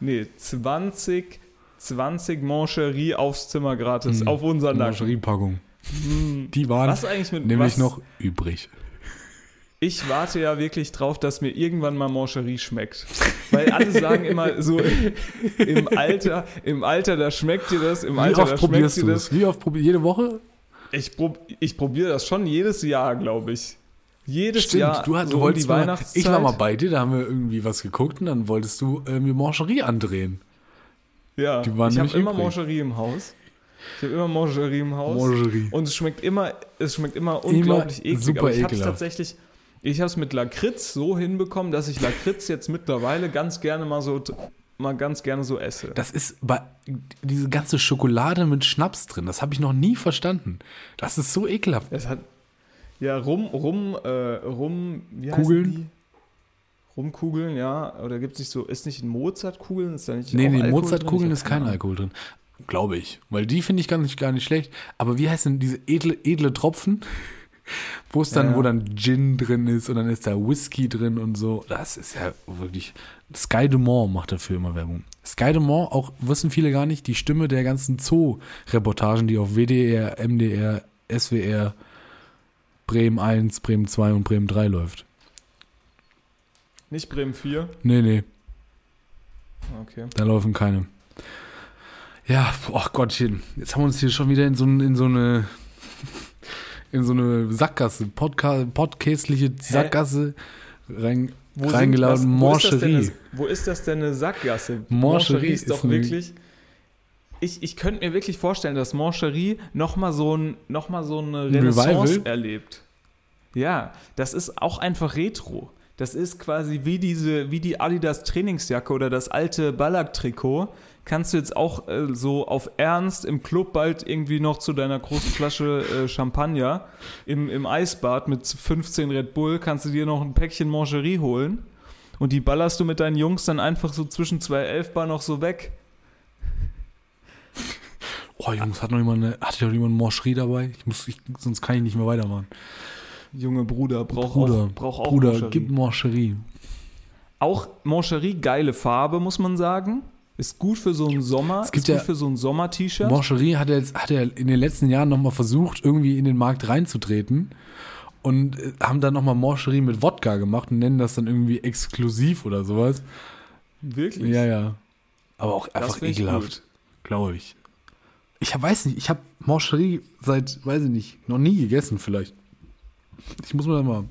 Nee, 20, 20 Mancherie aufs Zimmer gratis, Hm. auf unseren Nacken. Mancherie-Packung. Hm. Die waren Was eigentlich mit nämlich was, noch übrig. Ich warte ja wirklich drauf, dass mir irgendwann mal Mancherie schmeckt. Weil alle sagen immer so im Alter, im Alter, da schmeckt dir das, im Wie Alter, da oft schmeckt probierst dir du das. das? Wie oft probierst Jede Woche? Ich, prob, ich probiere das schon jedes Jahr, glaube ich. Jedes Jahr. du, hast- so du um wolltest die mal, Weihnachtszeit. Ich war mal bei dir, da haben wir irgendwie was geguckt und dann wolltest du äh, mir Mancherie andrehen. Ja, die waren ich habe immer. Mancherie im Haus. Ich habe immer Mancherie im Haus. Mancherie. Und es schmeckt immer, es schmeckt immer unglaublich eklig. super aber ich habe es tatsächlich, ich habe es mit Lakritz so hinbekommen, dass ich Lakritz jetzt mittlerweile ganz gerne mal so, mal ganz gerne so esse. Das ist bei diese ganze Schokolade mit Schnaps drin. Das habe ich noch nie verstanden. Das ist so ekelhaft. Es hat ja rum, rum, äh, rum, wie heißen Kugeln? die? Rumkugeln, ja. Oder gibt es nicht so, ist nicht Mozartkugeln? Ist da nicht Nee, nee, Mozartkugeln ist kein Alkohol drin. Glaube ich. Weil die finde ich gar nicht, gar nicht schlecht. Aber wie heißen diese edle, edle Tropfen? Wo es dann, ja. wo dann Gin drin ist und dann ist da Whisky drin und so. Das ist ja wirklich. Sky Dumont macht dafür immer Werbung. Sky Dumont, auch wissen viele gar nicht, die Stimme der ganzen Zoo-Reportagen, die auf WDR, MDR, SWR, Bremen 1, Bremen 2 und Bremen 3 läuft. Nicht Bremen 4. Nee, nee. Okay. Da laufen keine. Ja, ach Gottchen. Jetzt haben wir uns hier schon wieder in so, in so eine in so eine Sackgasse, Podca podcastliche Sackgasse rein, Wo reingeladen. sind- was- wo ist das denn Mancherie. eine- Wo ist das denn eine Sackgasse? Mancherie ist doch ist eine- wirklich. Ich, ich könnte mir wirklich vorstellen, dass Mancherie nochmal so, ein, noch mal so eine Renaissance Revival? erlebt. Ja, das ist auch einfach Retro. Das ist quasi wie diese, wie die Adidas Trainingsjacke oder das alte Ballack-Trikot. Kannst du jetzt auch äh, so auf Ernst im Club bald irgendwie noch zu deiner großen Flasche äh, Champagner im, im Eisbad mit 15 Red Bull, kannst du dir noch ein Päckchen Mancherie holen und die ballerst du mit deinen Jungs dann einfach so zwischen zwei Elfbar noch so weg. Oh Jungs, hat noch jemand eine, hat noch jemand Mancherie dabei? Ich muss, ich, sonst kann ich nicht mehr weitermachen. Junge Bruder, braucht Bruder, auch, brauch auch Bruder, Mancherie. gib Mancherie. Auch Mancherie, geile Farbe, muss man sagen. Ist gut für so einen Sommer. Es gibt ist gut ja- für so ein Sommer-T-Shirt. Mancherie hat er, jetzt, hat er in den letzten Jahren nochmal versucht, irgendwie in den Markt reinzutreten und äh, haben dann nochmal Mancherie mit Wodka gemacht und nennen das dann irgendwie exklusiv oder sowas. Wirklich? Ja, ja. Aber auch Das einfach ekelhaft, glaube ich. Ich weiß nicht, ich habe Mancherie seit, weiß ich nicht, noch nie gegessen vielleicht. Ich muss mir da mal...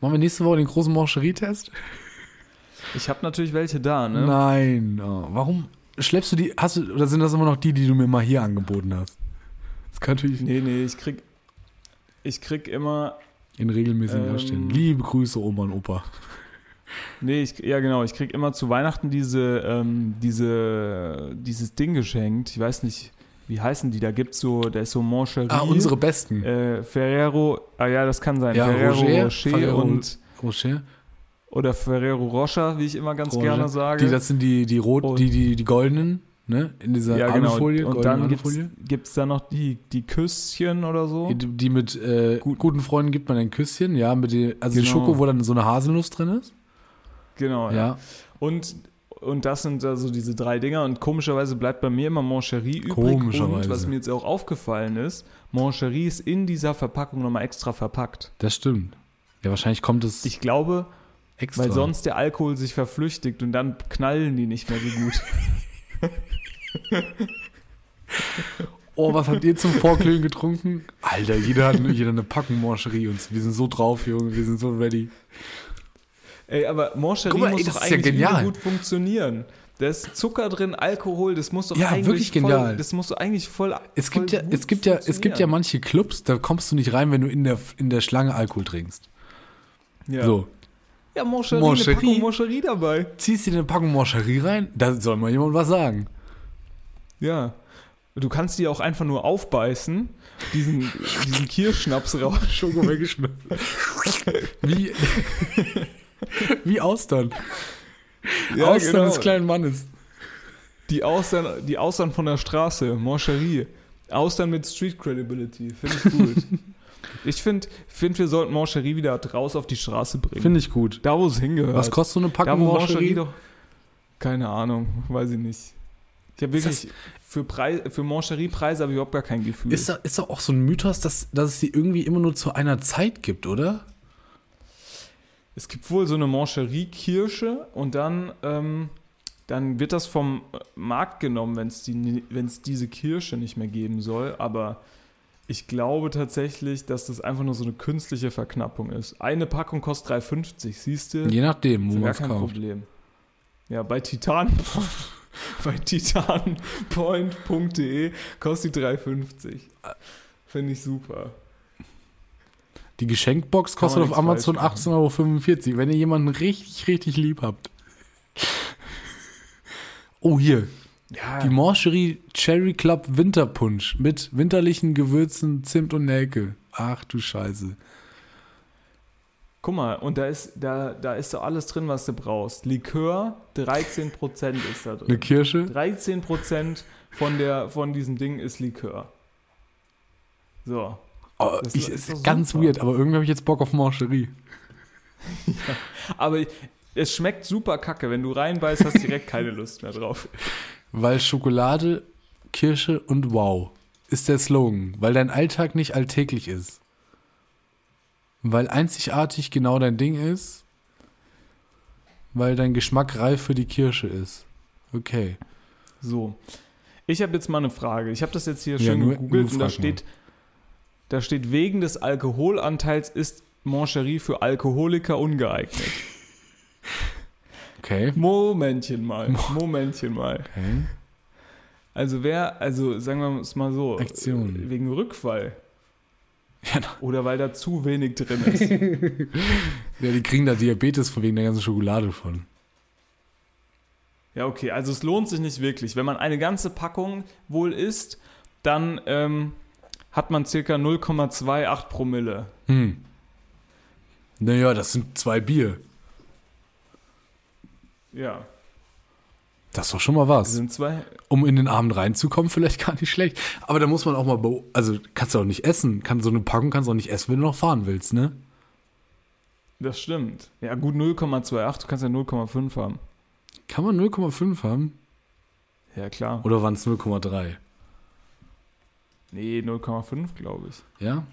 Machen wir nächste Woche den großen Mancherie-Test? Ich habe natürlich welche da, ne? Nein. Oh, warum schleppst du die, hast du, oder sind das immer noch die, die du mir mal hier angeboten hast? Das kann natürlich Nee, nee, ich krieg, ich krieg immer, in regelmäßigen Ähm. Abständen. Liebe Grüße, Oma und Opa. Nee, ich, ja genau, ich krieg immer zu Weihnachten diese, ähm, diese, dieses Ding geschenkt. Ich weiß nicht, wie heißen die? Da gibt's so, da ist so Mancherie. Ah, unsere besten. Äh, Ferrero, ah ja, das kann sein. Ja, Ferrero Rocher, Rocher, Ferrero- und Rocher. oder Ferrero Rocher, wie ich immer ganz Rocher. gerne sage. Die, das sind die, die rot, Und- die, die, die goldenen, ne? In dieser ja, genau. Alufolie. und dann gibt's, Alufolie. gibt's da noch die, die Küsschen oder so. Die, die mit äh, Gut. guten Freunden gibt man ein Küsschen, ja, mit den, also die Genau. Schoko, wo dann so eine Haselnuss drin ist. Genau, ja. Ja. Und, und das sind also diese drei Dinger. Und komischerweise bleibt bei mir immer Mancherie übrig. Komischerweise. Und was mir jetzt auch aufgefallen ist, Mancherie ist in dieser Verpackung nochmal extra verpackt. Das stimmt. Ja, wahrscheinlich kommt es Ich glaube, extra. weil sonst der Alkohol sich verflüchtigt und dann knallen die nicht mehr so gut. Oh, was habt ihr zum Vorglühen getrunken? Alter, jeder hat jeder eine Packung Mancherie und wir sind so drauf, Junge, wir sind so ready. Ey, aber Mancherie Guck mal, ey, muss doch ist ja eigentlich übel gut funktionieren. Da ist Zucker drin, Alkohol, das muss doch Ja, eigentlich wirklich voll, genial. das muss doch eigentlich voll Es voll gibt ja, es gibt ja, es gibt ja manche Clubs, da kommst du nicht rein, wenn du in der, in der Schlange Alkohol trinkst. Ja. So. Ja, Moncherie, Moncherie? eine Packung Moncherie dabei. Ziehst dir eine Packung Moncherie rein? Da soll mal jemand was sagen. Ja. Du kannst die auch einfach nur aufbeißen, diesen, diesen Kirschschnaps raus. Schoko weggeschnitten. Wie, wie Austern. Austern genau. des kleinen Mannes. Die Austern, die Austern von der Straße, Moncherie. Austern mit Street Credibility. Finde ich gut. ich finde, find, wir sollten Moncherie wieder raus auf die Straße bringen. Finde ich gut. da, wo es hingehört. Was kostet so eine da, Packung wo Moncherie doch. Keine Ahnung, weiß ich nicht. Ich habe wirklich für, Preis, für habe ich überhaupt gar kein Gefühl. Ist da, ist da auch so ein Mythos, dass, dass es die irgendwie immer nur zu einer Zeit gibt, oder? Es gibt wohl so eine Moncherie-Kirsche und dann, ähm, dann wird das vom Markt genommen, wenn es die, wenn's diese Kirsche nicht mehr geben soll. Aber ich glaube tatsächlich, dass das einfach nur so eine künstliche Verknappung ist. Eine Packung kostet 3,50, siehst du? Je nachdem, wo man es kein kauft. Problem. Ja, bei Titan, bei titanpoint.de kostet die 3,50. Finde ich super. Die Geschenkbox kostet auf Amazon falsch 18,45 Euro, wenn ihr jemanden richtig, richtig lieb habt. Oh, hier. Ja, Die Moncherie Cherry Club Winterpunsch mit winterlichen Gewürzen, Zimt und Nelke. Ach du Scheiße. Guck mal, und da ist, da, da ist doch alles drin, was du brauchst. Likör, 13% ist da Eine drin. Kirsche? 13% von, der, von diesem Ding ist Likör. So. Oh, Das ich, ist ganz super. weird, aber irgendwie habe ich jetzt Bock auf Moncherie. Aber es schmeckt super kacke. Wenn du reinbeißt, hast du direkt keine Lust mehr drauf. Weil Schokolade, Kirsche und Wow ist der Slogan. Weil dein Alltag nicht alltäglich ist. Weil einzigartig genau dein Ding ist. Weil dein Geschmack reif für die Kirsche ist. Okay. So. Ich habe jetzt mal eine Frage. Ich habe das jetzt hier Ja, schön nur- gegoogelt nur und da frag mal. Da steht, wegen des Alkoholanteils ist Moncherie für Alkoholiker ungeeignet. Okay. Momentchen mal. Momentchen mal. Okay. Also wer, also sagen wir es mal so, Aktion. wegen Rückfall Ja, oder weil da zu wenig drin ist. ja, die kriegen da Diabetes von wegen der ganzen Schokolade von. ja, okay, also es lohnt sich nicht wirklich. Wenn man eine ganze Packung wohl isst, dann ähm, hat man circa 0,28 Promille. Hm. Naja, das sind zwei Bier. Ja, Das ist doch schon mal was. sind zwei. Um in den Abend reinzukommen, vielleicht gar nicht schlecht. Aber da muss man auch mal, also kannst du auch nicht essen. Kann, so eine Packung kannst du auch nicht essen, wenn du noch fahren willst, ne? Das stimmt. Ja, gut 0,28, du kannst ja 0,5 haben. Kann man 0,5 haben? Ja, klar. Oder waren es 0,3? Nee, 0,5, glaube ich. Ja?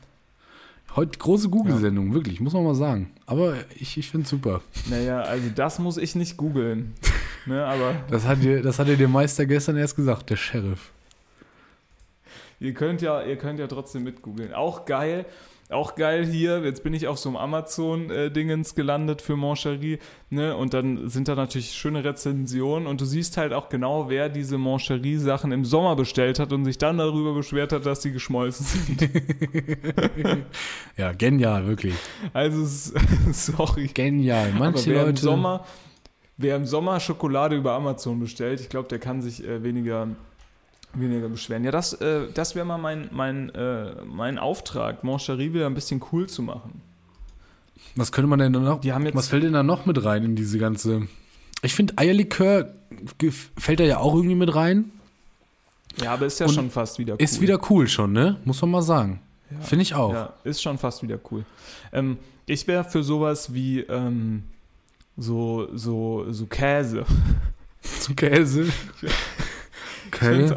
Heute große Google-Sendung, wirklich, muss man mal sagen. Aber ich, ich finde es super. Naja, also das muss ich nicht googeln. ne, aber Das hat, dir, das hat dir der Meister gestern erst gesagt, der Sheriff. Ihr könnt ja, ihr könnt ja trotzdem mitgoogeln. Auch geil, auch geil hier. Jetzt bin ich auf so einem Amazon-Dingens gelandet für Moncherie, ne? Und dann sind da natürlich schöne Rezensionen und du siehst halt auch genau, wer diese Moncherie-Sachen im Sommer bestellt hat und sich dann darüber beschwert hat, dass die geschmolzen sind. Ja, genial, wirklich. Also es- sorry. Genial. Aber Manche wer im Leute. Sommer, wer im Sommer Schokolade über Amazon bestellt, ich glaube, der kann sich äh, weniger, weniger beschweren. Ja, das, äh, das wäre mal mein, mein, äh, mein Auftrag, Moncherie wieder ein bisschen cool zu machen. Was könnte man denn da noch? Die haben jetzt- was fällt denn da noch mit rein in diese ganze. Ich finde, Eierlikör fällt da ja auch irgendwie mit rein. Ja, aber ist ja Und schon fast wieder cool. Ist wieder cool schon, ne? Muss man mal sagen. Ja. Finde ich auch. Ja, ist schon fast wieder cool. Ähm, ich wäre für sowas wie ähm, so, so, so Käse. Zu Käse. Okay.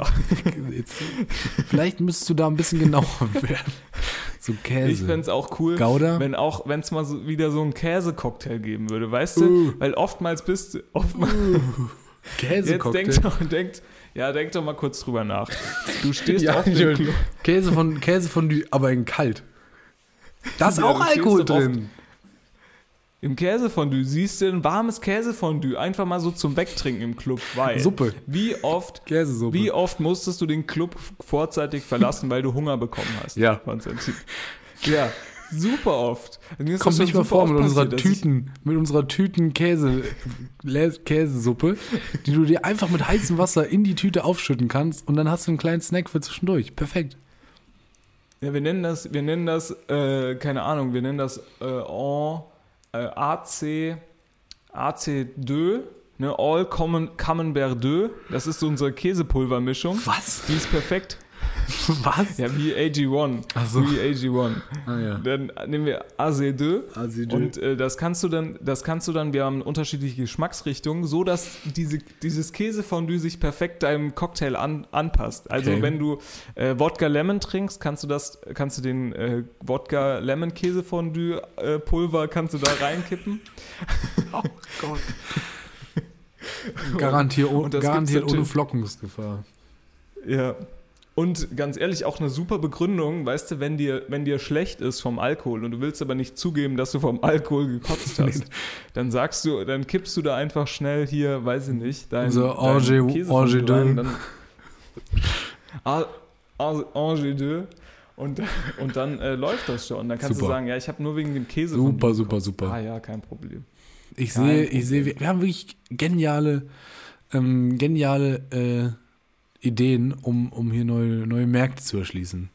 Jetzt, vielleicht müsstest du da ein bisschen genauer werden. So Käse. Ich fände es auch cool, Gouda? wenn auch, wenn es mal so, wieder so einen Käsecocktail geben würde, weißt du? Uh. Weil oftmals bist du, oftmals, jetzt Käsecocktail. denk doch, denk, ja, denk doch mal kurz drüber nach. Du stehst Ja, auf dem Käse von Käse von aber in kalt. Da ist Ja, auch Alkohol drin. Im Käsefondue, siehst du ein warmes Käsefondue, einfach mal so zum Wegtrinken im Club, weil Suppe. wie oft Käsesuppe. Wie oft musstest du den Club vorzeitig verlassen, weil du Hunger bekommen hast? Ja. Konstantin? Ja, super oft. Kommt nicht mal super vor mit unserer passiert, Tüten, mit unserer Tüten Käse, Käsesuppe, die du dir einfach mit heißem Wasser in die Tüte aufschütten kannst und dann hast du einen kleinen Snack für zwischendurch. Perfekt. Ja, wir nennen das, wir nennen das, äh, keine Ahnung, wir nennen das äh, en, äh, AC, AC2, ne, All Common, Camembert 2. Das ist so unsere Käsepulvermischung. Was? Die ist perfekt. Was? Ja, wie AG1. Ach so. Wie AG1. Ah, ja. Dann nehmen wir AC2. AC2. Und äh, das kannst du dann, das kannst du dann, wir haben unterschiedliche Geschmacksrichtungen, so dass diese, dieses Käsefondue sich perfekt deinem Cocktail an, anpasst. Also Okay. wenn du äh, Wodka Lemon trinkst, kannst du das, kannst du den äh, Wodka Lemon Käsefondue äh, Pulver kannst du da reinkippen. Oh Gott. Garantiert, oh, Und das garantiert ohne Flockungsgefahr. Ja. Und ganz ehrlich, auch eine super Begründung, weißt du, wenn dir, wenn dir schlecht ist vom Alkohol und du willst aber nicht zugeben, dass du vom Alkohol gekotzt hast, dann sagst du, dann kippst du da einfach schnell hier, weiß ich nicht, dein, Unser dein Angers- Angers rein, dann- Ah, ah, Angers deux. Und, und dann äh, läuft das schon. Dann kannst Super. du sagen, ja, ich habe nur wegen dem Käse. Super, super, super. Ah ja, kein Problem. Ich Kein sehe, Problem. ich sehe, wir, wir haben wirklich geniale, ähm, geniale äh, Ideen, um, um hier neue, neue Märkte zu erschließen.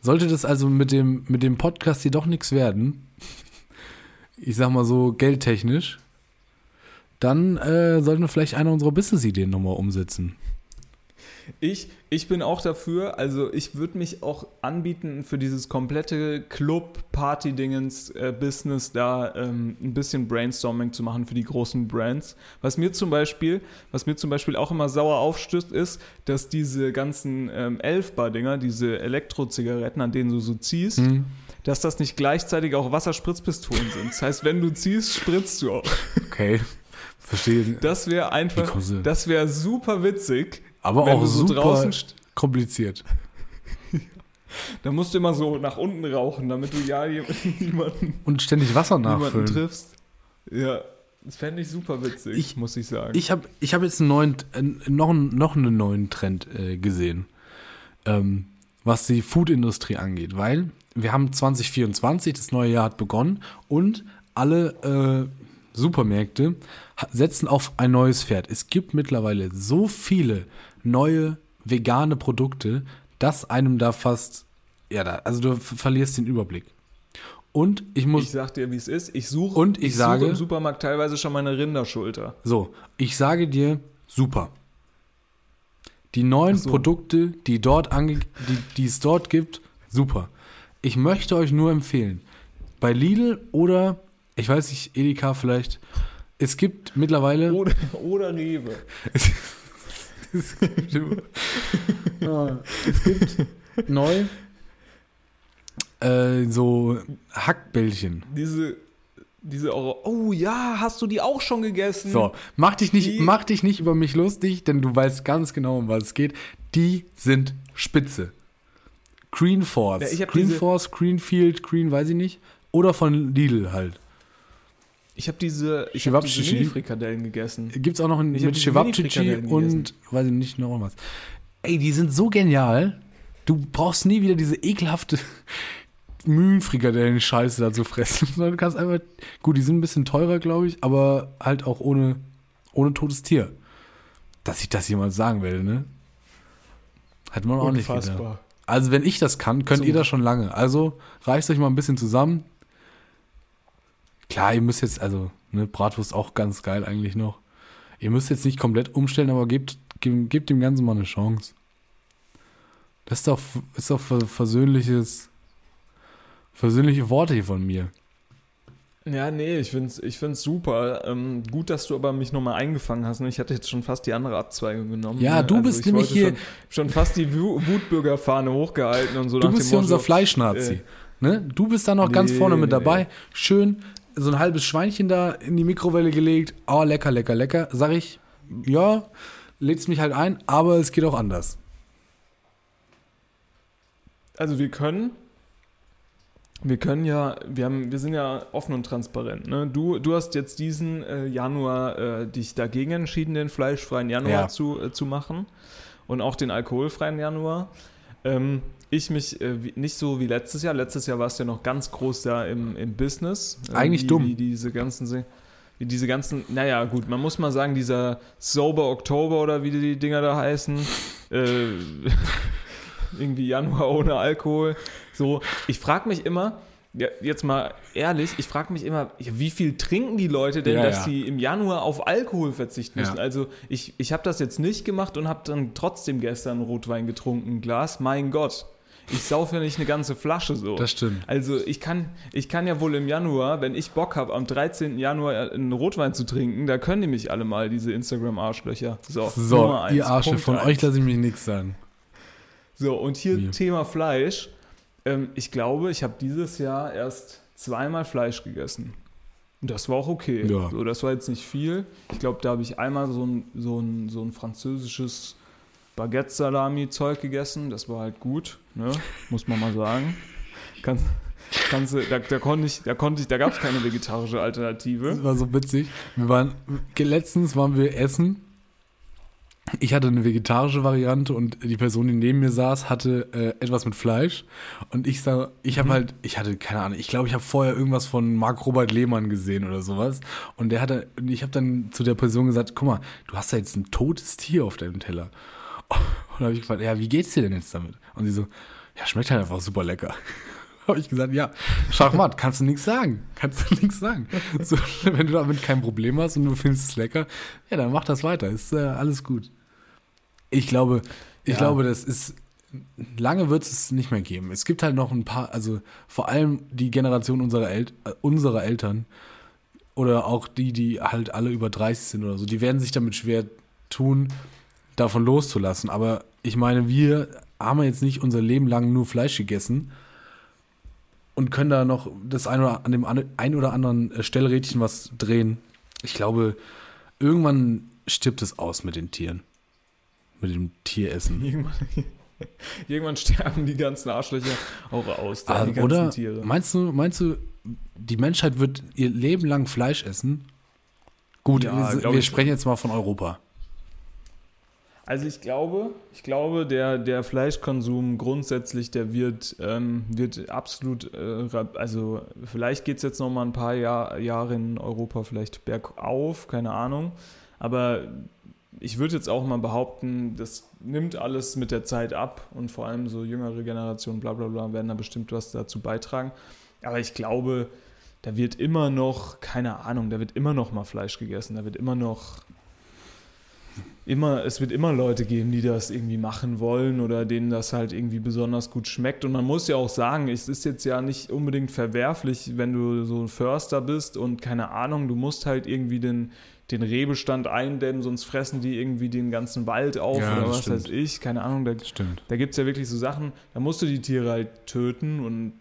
Sollte das also mit dem, mit dem Podcast hier doch nichts werden, ich sag mal so geldtechnisch, dann äh, sollten wir vielleicht eine unserer Business-Ideen nochmal umsetzen. Ich, ich bin auch dafür, also ich würde mich auch anbieten für dieses komplette Club-Party-Dingens-Business da ähm, ein bisschen Brainstorming zu machen für die großen Brands. Was mir zum Beispiel, was mir zum Beispiel auch immer sauer aufstößt, ist, dass diese ganzen ähm, Elfbar-Dinger, diese Elektro-Zigaretten, an denen du so ziehst, Hm? dass das nicht gleichzeitig auch Wasserspritzpistolen sind. Das heißt, wenn du ziehst, spritzt du auch. Okay, verstehe. Das wäre einfach, das wäre super witzig. Aber wenn auch so super kompliziert. Da musst du immer so nach unten rauchen, damit du ja niemanden, Und ständig Wasser nachfüllen. triffst. Ja, das fände ich super witzig, Ich- muss ich sagen. Ich habe ich hab jetzt einen neuen, äh, noch, einen- noch einen neuen Trend äh, gesehen, ähm, was die Foodindustrie angeht, weil wir haben 2024, das neue Jahr hat begonnen und alle äh, Supermärkte setzen auf ein neues Pferd. Es gibt mittlerweile so viele neue vegane Produkte, dass einem da fast, ja, da, also du ver- verlierst den Überblick. Und ich muss ich sag dir, wie es ist. Ich suche Und ich sage- suche im Supermarkt teilweise schon meine Rinderschulter. So, ich sage dir, super. Die neuen so. Produkte, die, dort ange die, die es dort gibt, super. Ich möchte euch nur empfehlen, bei Lidl oder, ich weiß nicht, Edeka vielleicht, es gibt mittlerweile... Oder, oder Rewe. es gibt, Ah, es gibt neu äh, so Hackbällchen. Diese, diese Euro. Oh ja, hast du die auch schon gegessen? So, mach dich, nicht, Die- mach dich nicht über mich lustig, denn du weißt ganz genau, um was es geht. Die sind spitze. Green Force. Ja, Green Force, Greenfield, Green, weiß ich nicht. Oder von Lidl halt. Ich habe diese, ich hab diese. Mini-Frikadellen gegessen. Gibt's auch noch hab mit Chewabchichi und weiß ich nicht, noch was. Ey, die sind so genial. Du brauchst nie wieder diese ekelhafte Mühlenfrikadellen-Scheiße da zu fressen. Du kannst einfach, gut, die sind ein bisschen teurer, glaube ich, aber halt auch ohne, ohne totes Tier. Dass ich das jemals sagen werde, ne? Hat man auch nicht gedacht. Unfassbar. Also wenn ich das kann, könnt So. ihr das schon lange. Also reißt euch mal ein bisschen zusammen. Klar, ihr müsst jetzt, also, ne, Bratwurst auch ganz geil eigentlich noch. Ihr müsst jetzt nicht komplett umstellen, aber gebt, gebt, gebt dem Ganzen mal eine Chance. Das ist doch, ist doch ver- versöhnliches, versöhnliche Worte hier von mir. Ja, nee, ich find's, ich find's super. Ähm, gut, dass du aber mich nochmal eingefangen hast. Ne? Ich hatte jetzt schon fast die andere Abzweigung genommen. Ja, ne? du bist ich nämlich hier- Schon, schon fast die Wu- Wutbürgerfahne hochgehalten und so. Du nach bist dem hier unser Motto, Fleischnazi. äh, ne? Du bist da noch ganz Nee, vorne mit nee, dabei. Schön so ein halbes Schweinchen da in die Mikrowelle gelegt. Oh, lecker, lecker, lecker. Sag ich, ja, lädst mich halt ein, aber es geht auch anders. Also wir können, wir können ja, wir haben, wir sind ja offen und transparent. Ne? Du, du hast jetzt diesen äh, Januar äh, dich dagegen entschieden, den fleischfreien Januar Ja. zu, äh, zu machen und auch den alkoholfreien Januar. Ähm, ich mich äh, nicht so wie letztes Jahr. Letztes Jahr war es ja noch ganz groß da im, im Business. Äh, Eigentlich wie, dumm. Wie diese ganzen, wie diese ganzen, naja, gut, man muss mal sagen, dieser Sober Oktober oder wie die Dinger da heißen, äh, irgendwie Januar ohne Alkohol. So, ich frage mich immer, ja, jetzt mal ehrlich, ich frage mich immer, wie viel trinken die Leute denn, Ja, dass ja. sie im Januar auf Alkohol verzichten müssen? Also ich, ich habe das jetzt nicht gemacht und habe dann trotzdem gestern Rotwein getrunken, ein Glas. Mein Gott, ich saufe ja nicht eine ganze Flasche so. Das stimmt. Also ich kann, ich kann ja wohl im Januar, wenn ich Bock habe, am 13. Januar einen Rotwein zu trinken, da können die mich alle mal, diese Instagram-Arschlöcher. So, So, eins, ihr Arsche, Punkt von eins. euch lasse ich mich nichts sagen. So, und hier Wie? Thema Fleisch. Ähm, ich glaube, ich habe dieses Jahr erst zweimal Fleisch gegessen. Und das war auch okay. Ja. So, das war jetzt nicht viel. Ich glaube, da habe ich einmal so ein, so ein, so ein französisches Baguette-Salami-Zeug gegessen. Das war halt gut, ne? muss man mal sagen. Kannst, kannst, da, da konnte ich, da konnte ich, da gab es keine vegetarische Alternative. Das war so witzig. Wir waren, letztens waren wir essen. Ich hatte eine vegetarische Variante und die Person, die neben mir saß, hatte äh, etwas mit Fleisch. Und ich sag, ich habe halt, ich hatte keine Ahnung, ich glaube, ich habe vorher irgendwas von Marc Robert Lehmann gesehen oder sowas. Und der hatte, und ich habe dann zu der Person gesagt, guck mal, du hast da jetzt ein totes Tier auf deinem Teller. Und da habe ich gefragt, ja, wie geht's dir denn jetzt damit? Und sie so, ja, schmeckt halt einfach super lecker. Habe ich gesagt, ja, Schachmatt, kannst du nichts sagen. Kannst du nichts sagen. So, wenn du damit kein Problem hast und du findest es lecker, ja, dann mach das weiter. Ist äh, alles gut. Ich glaube, ich Ja. glaube, das ist, lange wird es nicht mehr geben. Es gibt halt noch ein paar, also vor allem die Generation unserer, El äh, unserer Eltern oder auch die, die halt alle über 30 sind oder so, die werden sich damit schwer tun, davon loszulassen. Aber ich meine, wir haben jetzt nicht unser Leben lang nur Fleisch gegessen und können da noch das ein oder, an dem ein oder anderen äh, Stellrädchen was drehen. Ich glaube, irgendwann stirbt es aus mit den Tieren. Mit dem Tieressen. Irgendwann, irgendwann sterben die ganzen Arschlöcher auch aus. da, die ganzen oder Tiere. meinst du, meinst du, die Menschheit wird ihr Leben lang Fleisch essen? Gut, Ja, wir, wir sprechen jetzt mal von Europa. Also ich glaube, ich glaube, der, der Fleischkonsum grundsätzlich, der wird, ähm, wird absolut, äh, also vielleicht geht es jetzt noch mal ein paar Jahr, Jahre in Europa vielleicht bergauf, keine Ahnung. Aber ich würde jetzt auch mal behaupten, das nimmt alles mit der Zeit ab und vor allem so jüngere Generationen, bla bla bla, werden da bestimmt was dazu beitragen. Aber ich glaube, da wird immer noch, keine Ahnung, da wird immer noch mal Fleisch gegessen, da wird immer noch immer, es wird immer Leute geben, die das irgendwie machen wollen oder denen das halt irgendwie besonders gut schmeckt. Und man muss ja auch sagen, es ist jetzt ja nicht unbedingt verwerflich, wenn du so ein Förster bist und keine Ahnung, du musst halt irgendwie den, den Rehbestand eindämmen, sonst fressen die irgendwie den ganzen Wald auf Ja, oder was stimmt. weiß ich, keine Ahnung. Da, da gibt es ja wirklich so Sachen, da musst du die Tiere halt töten und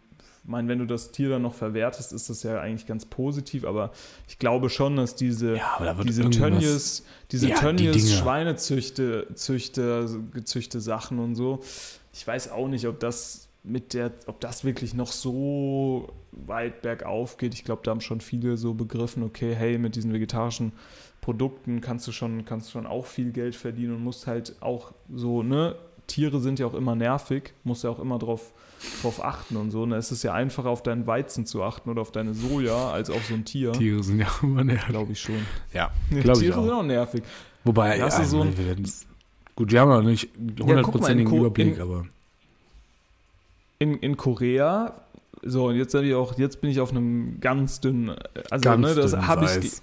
meine, wenn du das Tier dann noch verwertest, ist das ja eigentlich ganz positiv, aber ich glaube schon, dass diese, Ja, diese Tönnies, diese Ja, die Tönnies Dinger. Schweinezüchte, Züchte, gezüchte Sachen und so. Ich weiß auch nicht, ob das mit der, ob das wirklich noch so weit bergauf geht. Ich glaube, da haben schon viele so begriffen, okay, hey, mit diesen vegetarischen Produkten kannst du schon, kannst du schon auch viel Geld verdienen und musst halt auch so, ne, Tiere sind ja auch immer nervig, musst ja auch immer drauf, drauf achten und so. Und da ist es ja einfacher, auf deinen Weizen zu achten oder auf deine Soja, als auf so ein Tier. Tiere sind ja immer nervig. Glaube ich schon. Ja, Ja, glaube ich Tiere sind auch. nervig. Wobei, ja, so ein- wir gut, wir haben noch nicht hundertprozentigen Ko- Überblick, in- aber in, in Korea, so, und jetzt, auch, jetzt bin ich auf einem ganz dünnen, also Ganz ne, das habe ich Eis.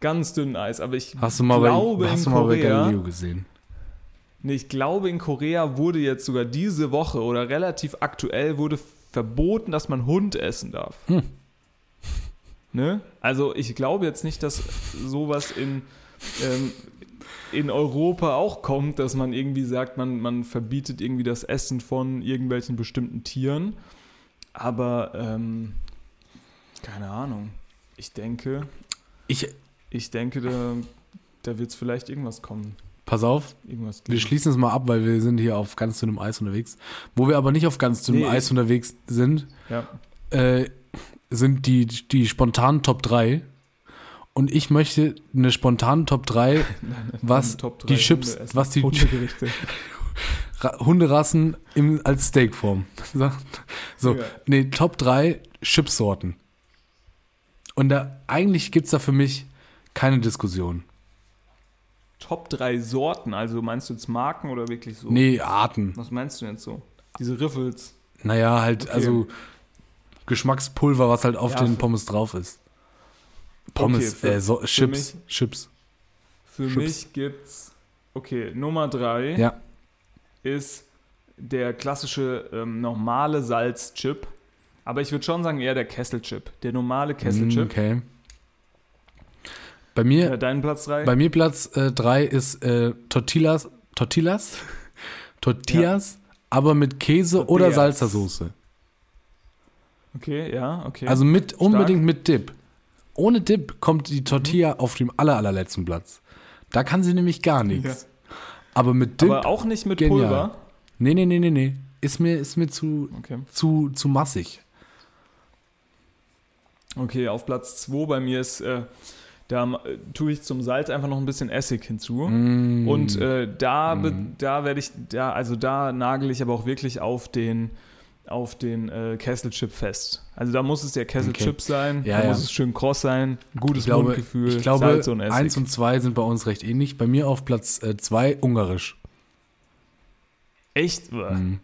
ganz dünnen Eis, aber ich hast du mal glaube bei, hast in du mal bei Korea, Galileo gesehen? Nee, ich glaube in Korea wurde jetzt sogar diese Woche oder relativ aktuell wurde verboten, dass man Hund essen darf. Hm. Ne? Also ich glaube jetzt nicht, dass sowas in ähm, in Europa auch kommt, dass man irgendwie sagt, man, man verbietet irgendwie das Essen von irgendwelchen bestimmten Tieren. Aber ähm, keine Ahnung. Ich denke, Ich, ich denke, da, da wird es vielleicht irgendwas kommen. Pass auf, wir schließen es mal ab, weil wir sind hier auf ganz dünnem Eis unterwegs. Wo wir aber nicht auf ganz dünnem Nee. Eis unterwegs sind, Ja. äh, sind die, die spontanen Top 3. Und ich möchte eine spontane Top 3, was Top die drei Chips, was die Hundegerichte. Ra Hunderassen im, als Steakform. So, Ja. nee, Top 3 Chipsorten. Und da, eigentlich gibt's da für mich keine Diskussion. Top 3 Sorten, also meinst du jetzt Marken oder wirklich so? Nee, Arten. Was meinst du jetzt so? Diese Riffels. Naja, halt, Okay. also Geschmackspulver, was halt auf Ja, den Pommes drauf ist. Pommes, für- äh, so, für Chips, mich- Chips. Für Chips. mich gibt's, okay, Nummer 3 Ja, ist der klassische ähm, normale Salzchip. Aber ich würde schon sagen, eher der Kesselchip. Der normale mm, Kesselchip. okay. Bei mir, Äh, dein Platz 3? bei mir Platz 3 ist äh, Tortillas, Tortillas? Tortillas, aber mit Käse oder Tortillas. Salsa-Soße. Okay, ja, okay. Also mit, unbedingt mit Dip. Ohne Dip kommt die Tortilla auf dem aller, allerletzten Platz. Da kann sie nämlich gar nichts. Aber mit Dip, Aber auch nicht mit genial. Pulver. nee, nee, nee, nee, nee. Ist mir, ist mir zu, Okay. zu, zu massig. Okay, auf Platz 2 bei mir ist, äh, da äh, tue ich zum Salz einfach noch ein bisschen Essig hinzu. Mm. Und äh, da, be- da werde ich, da, also da nagel ich aber auch wirklich auf den, auf den äh, Kesselchip fest. Also da muss es der Kesselchip Okay. sein, Ja, da ja. muss es schön kross sein, gutes ich glaube, Mundgefühl, ich glaube Salz und Essig. eins und zwei sind bei uns recht ähnlich. Bei mir auf Platz 2 ungarisch. Echt? Mhm.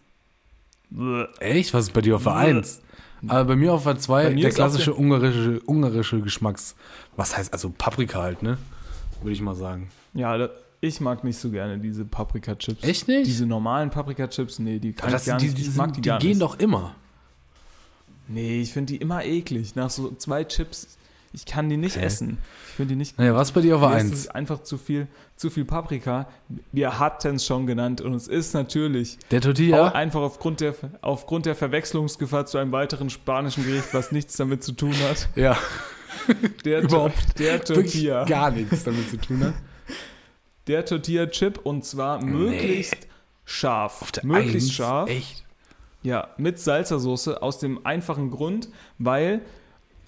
Echt? Was ist bei dir auf der 1? Aber bei mir auf der 2 Bei mir der klassische ungarische, ungarische Geschmacks. Was heißt also Paprika halt, ne? Würde ich mal sagen. Ja, da, ich mag nicht so gerne diese Paprika-Chips. Echt nicht? Diese normalen Paprika-Chips, nee, die kann das, ich gar die, nicht. die, ich mag die, die gehen nicht. doch immer. Nee, ich finde die immer eklig. Nach so zwei Chips, ich kann die nicht Hä? essen. Ich finde die nicht Naja, was bei dir auf Mir ist 1? es einfach zu viel, zu viel Paprika. Wir hatten es schon genannt und es ist natürlich Der Tortilla? einfach aufgrund der, aufgrund der Verwechslungsgefahr zu einem weiteren spanischen Gericht, was nichts damit zu tun hat. Ja, Der, Überhaupt der Tortilla. gar nichts damit zu tun hat. Der Tortilla-Chip und zwar möglichst scharf. Auf der möglichst 1? scharf. Echt? Ja, mit Salzersoße aus dem einfachen Grund, weil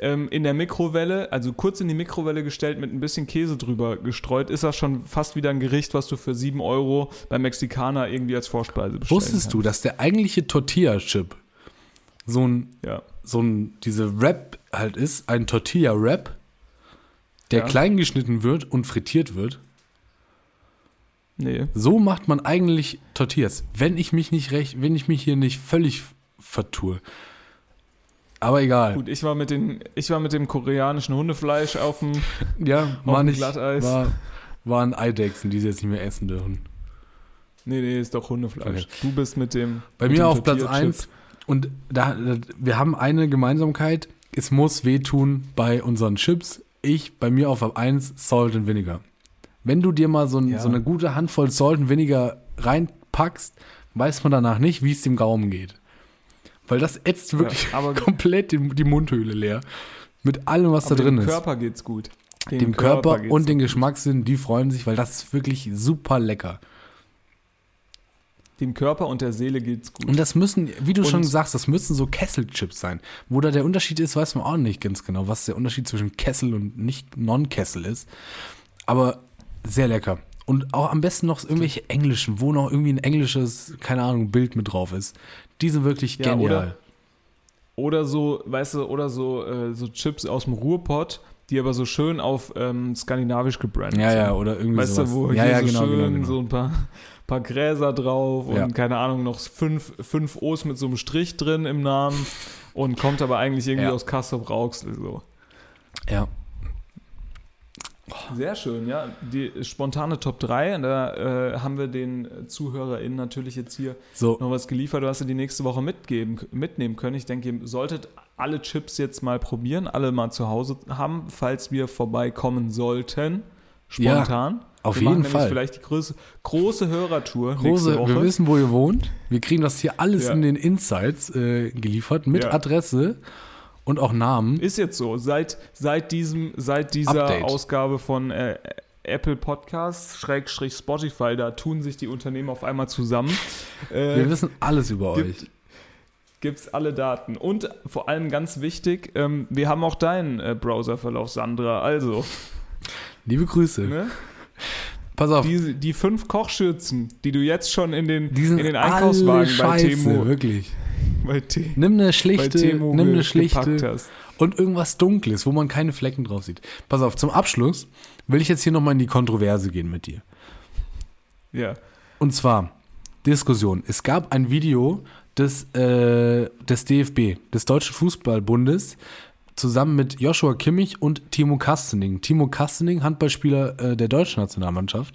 ähm, in der Mikrowelle, also kurz in die Mikrowelle gestellt, mit ein bisschen Käse drüber gestreut, ist das schon fast wieder ein Gericht, was du für 7 Euro beim Mexikaner irgendwie als Vorspeise bestellst. Wusstest du, dass der eigentliche Tortilla-Chip so ein, Ja. so ein, diese Wrap halt ist, ein Tortilla-Wrap, der Ja. klein geschnitten wird und frittiert wird? Nee. So macht man eigentlich Tortillas, wenn ich mich nicht recht, wenn ich mich hier nicht völlig vertue. Aber egal. Gut, ich war mit, den, ich war mit dem koreanischen Hundefleisch auf dem. Ja, war dem nicht, Glatteis. war, waren Eidechsen, die sie jetzt nicht mehr essen dürfen. Nee, nee, ist doch Hundefleisch. Okay. Du bist mit dem. Bei mit mir dem auf Platz Tortilla-Chip. 1 und da, da, wir haben eine Gemeinsamkeit, es muss wehtun bei unseren Chips. Ich, bei mir auf 1 Salt and Vinegar. Wenn du dir mal so, ein, Ja. so eine gute Handvoll Salt and Vinegar reinpackst, weiß man danach nicht, wie es dem Gaumen geht. Weil das ätzt wirklich Ja, aber- komplett die, die Mundhöhle leer. Mit allem, was da drin dem ist. Körper geht's gut. dem Körper, geht's und den. Geschmackssinn, die freuen sich, weil das ist wirklich super lecker. Dem Körper und der Seele geht's gut. Und das müssen, wie du Und- schon sagst, das müssen so Kesselchips sein. Wo da der Unterschied ist, weiß man auch nicht ganz genau, was der Unterschied zwischen Kessel und nicht Non-Kessel ist. Aber sehr lecker. Und auch am besten noch irgendwelche englischen, wo noch irgendwie ein englisches, keine Ahnung, Bild mit drauf ist. Die sind wirklich Ja, genial. oder- Oder so, weißt du, oder so, äh, so Chips aus dem Ruhrpott, die aber so schön auf ähm, skandinavisch gebrandet ja, sind. ja, oder irgendwie Weißt sowas. du, wo ja, hier ja, so genau, schön genau, genau. so ein paar, paar Gräser drauf Ja. und keine Ahnung, noch fünf, fünf O's mit so einem Strich drin im Namen und kommt aber eigentlich irgendwie Ja. aus Kassel Rauxel so. ja. Sehr schön, ja. Die spontane Top 3, da äh, haben wir den ZuhörerInnen natürlich jetzt hier So, noch was geliefert, was ihr die nächste Woche mitgeben, mitnehmen können. Ich denke, ihr solltet alle Chips jetzt mal probieren, alle mal zu Hause haben, falls wir vorbeikommen sollten. Spontan. auf wir jeden Fall. vielleicht die große, große Hörertour Woche. wir wissen, wo ihr wohnt. Wir kriegen das hier alles Ja. in den Insights äh, geliefert mit Ja. Adresse und auch Namen. Ist jetzt so. Seit, seit, diesem, seit dieser Update. Ausgabe von äh, Apple Podcasts, Schrägstrich Spotify, da tun sich die Unternehmen auf einmal zusammen. Äh, Wir wissen alles über gibt- euch. gibt es alle Daten. Und vor allem ganz wichtig, ähm, wir haben auch deinen äh, Browserverlauf, Sandra. Also, Liebe Grüße. ne? Pass auf. Die, die fünf Kochschürzen, die du jetzt schon in den, in den Einkaufswagen bei Temo, wirklich. bei, Te Nimm eine schlichte, nimm eine schlichte und irgendwas Dunkles, wo man keine Flecken drauf sieht. Pass auf, zum Abschluss will ich jetzt hier nochmal in die Kontroverse gehen mit dir. Ja. Und zwar, Diskussion. Es gab ein Video des, äh, des DFB, des Deutschen Fußballbundes, zusammen mit Joshua Kimmich und Timo Kastening. Timo Kastening, Handballspieler äh, der deutschen Nationalmannschaft,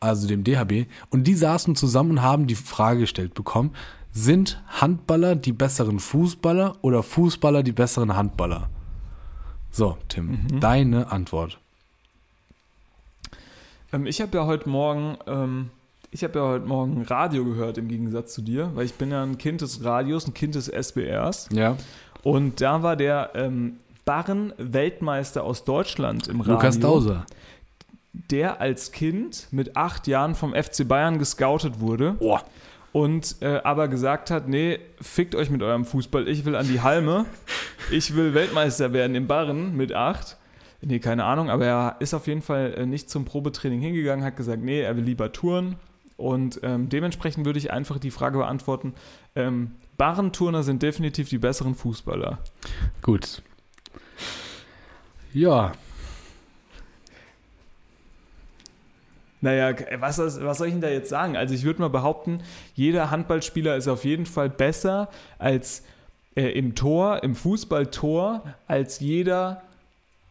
also dem DHB. Und die saßen zusammen und haben die Frage gestellt bekommen, sind Handballer die besseren Fußballer oder Fußballer die besseren Handballer? So, Tim, deine Antwort. Ähm, ich habe ja heute Morgen, ähm, ich habe ja heute Morgen Radio gehört im Gegensatz zu dir, weil ich bin ja ein Kind des Radios, ein Kind des SBRs. Ja. Und da war der ähm, Barren-Weltmeister aus Deutschland im Radio. Lukas Dauser. Der als Kind mit acht Jahren vom FC Bayern gescoutet wurde. Oh. und äh, aber gesagt hat, nee, fickt euch mit eurem Fußball, ich will an die Halme, ich will Weltmeister werden im Barren mit acht. Nee, keine Ahnung, aber er ist auf jeden Fall äh, nicht zum Probetraining hingegangen, hat gesagt, nee, er will lieber touren. Und ähm, dementsprechend würde ich einfach die Frage beantworten, ähm, Barrenturner sind definitiv die besseren Fußballer. Gut. Ja, Naja, was, was soll ich denn da jetzt sagen? Also ich würde mal behaupten, jeder Handballspieler ist auf jeden Fall besser als äh, im Tor, im Fußballtor, als jeder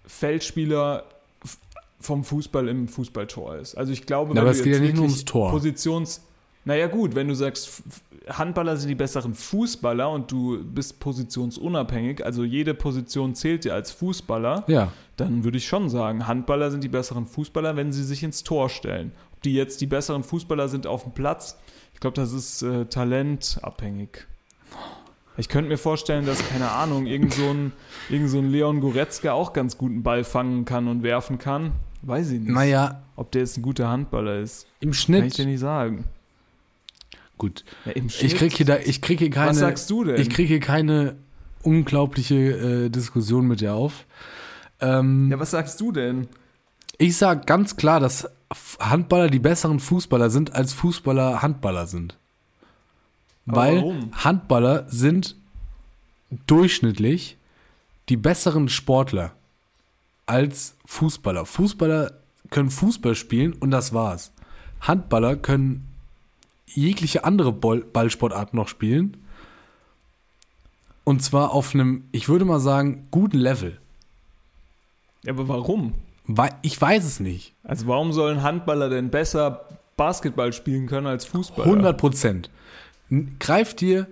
Feldspieler vom Fußball im Fußballtor ist. Also ich glaube, Na, aber es geht ja nicht nur ums Tor. Positions... Naja gut, wenn du sagst, Handballer sind die besseren Fußballer und du bist positionsunabhängig, also jede Position zählt dir als Fußballer, ja. dann würde ich schon sagen, Handballer sind die besseren Fußballer, wenn sie sich ins Tor stellen. Ob die jetzt die besseren Fußballer sind auf dem Platz, ich glaube, das ist äh, talentabhängig. Ich könnte mir vorstellen, dass, keine Ahnung, irgend so ein, irgend so ein Leon Goretzka auch ganz guten Ball fangen kann und werfen kann. Weiß ich nicht. Naja, Ob der jetzt ein guter Handballer ist, im kann ich Schnitt. dir nicht sagen. Gut. Ja, Ich Schnitt- krieg hier, da, ich krieg hier keine. Was sagst du denn? Ich krieg hier keine unglaubliche äh, Diskussion mit dir auf. Ähm, ja, was sagst du denn? Ich sag ganz klar, dass Handballer die besseren Fußballer sind, als Fußballer Handballer sind. Aber Weil warum? Handballer sind durchschnittlich die besseren Sportler als Fußballer. Fußballer können Fußball spielen und das war's. Handballer können jegliche andere Ball Ballsportart noch spielen. Und zwar auf einem, ich würde mal sagen, guten Level. Ja, aber warum? Ich weiß es nicht. Also warum sollen Handballer denn besser Basketball spielen können als Fußballer? 100 Prozent. Greif dir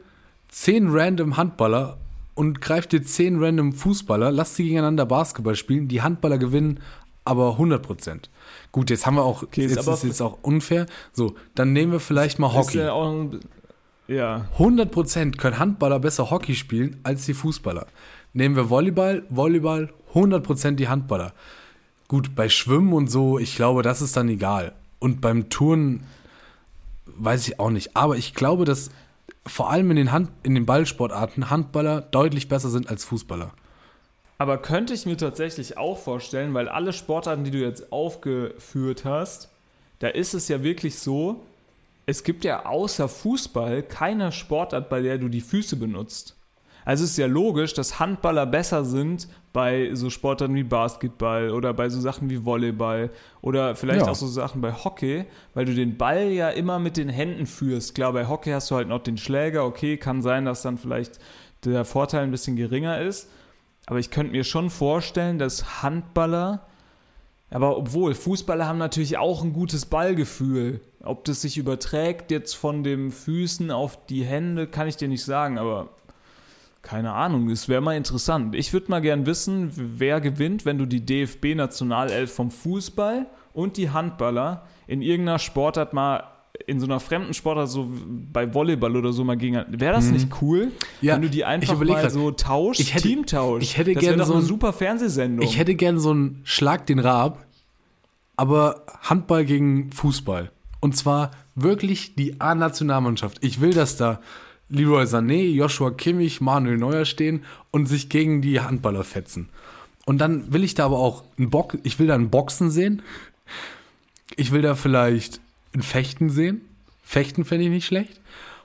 10 random Handballer und greif dir 10 random Fußballer, lass sie gegeneinander Basketball spielen, die Handballer gewinnen aber 100 Prozent. Gut, jetzt haben wir auch, Okay, ist jetzt aber- ist jetzt auch unfair. So, dann nehmen wir vielleicht mal Ist Hockey. ja, auch ein, ja, 100 Prozent können Handballer besser Hockey spielen als die Fußballer. Nehmen wir Volleyball, Volleyball 100 Prozent die Handballer. Gut, bei Schwimmen und so, ich glaube, das ist dann egal. Und beim Turnen weiß ich auch nicht. Aber ich glaube, dass vor allem in den, Hand, in den Ballsportarten Handballer deutlich besser sind als Fußballer. Aber könnte ich mir tatsächlich auch vorstellen, weil alle Sportarten, die du jetzt aufgeführt hast, da ist es ja wirklich so, es gibt ja außer Fußball keine Sportart, bei der du die Füße benutzt. Also es ist ja logisch, dass Handballer besser sind bei so Sportarten wie Basketball oder bei so Sachen wie Volleyball oder vielleicht Ja. auch so Sachen bei Hockey, weil du den Ball ja immer mit den Händen führst. Klar, bei Hockey hast du halt noch den Schläger, okay, kann sein, dass dann vielleicht der Vorteil ein bisschen geringer ist. Aber ich könnte mir schon vorstellen, dass Handballer, aber obwohl, Fußballer haben natürlich auch ein gutes Ballgefühl. Ob das sich überträgt jetzt von den Füßen auf die Hände, kann ich dir nicht sagen, aber keine Ahnung, es wäre mal interessant. Ich würde mal gern wissen, wer gewinnt, wenn du die DFB-Nationalelf vom Fußball und die Handballer in irgendeiner Sportart mal in so einer fremden Sportart, so bei Volleyball oder so mal gegen. Wäre das nicht cool, Mhm. Ja, wenn du die einfach mal grad. so tauscht, Ich hätte- Teamtausch? ich hätte das wäre gern doch so eine ein- super Fernsehsendung. Ich hätte gern so einen Schlag den Raab, aber Handball gegen Fußball. Und zwar wirklich die A-Nationalmannschaft. Ich will, dass da Leroy Sané, Joshua Kimmich, Manuel Neuer stehen und sich gegen die Handballer fetzen. Und dann will ich da aber auch einen Bock, ich will da einen Boxen sehen. Ich will da vielleicht ein Fechten sehen. Fechten fände ich nicht schlecht.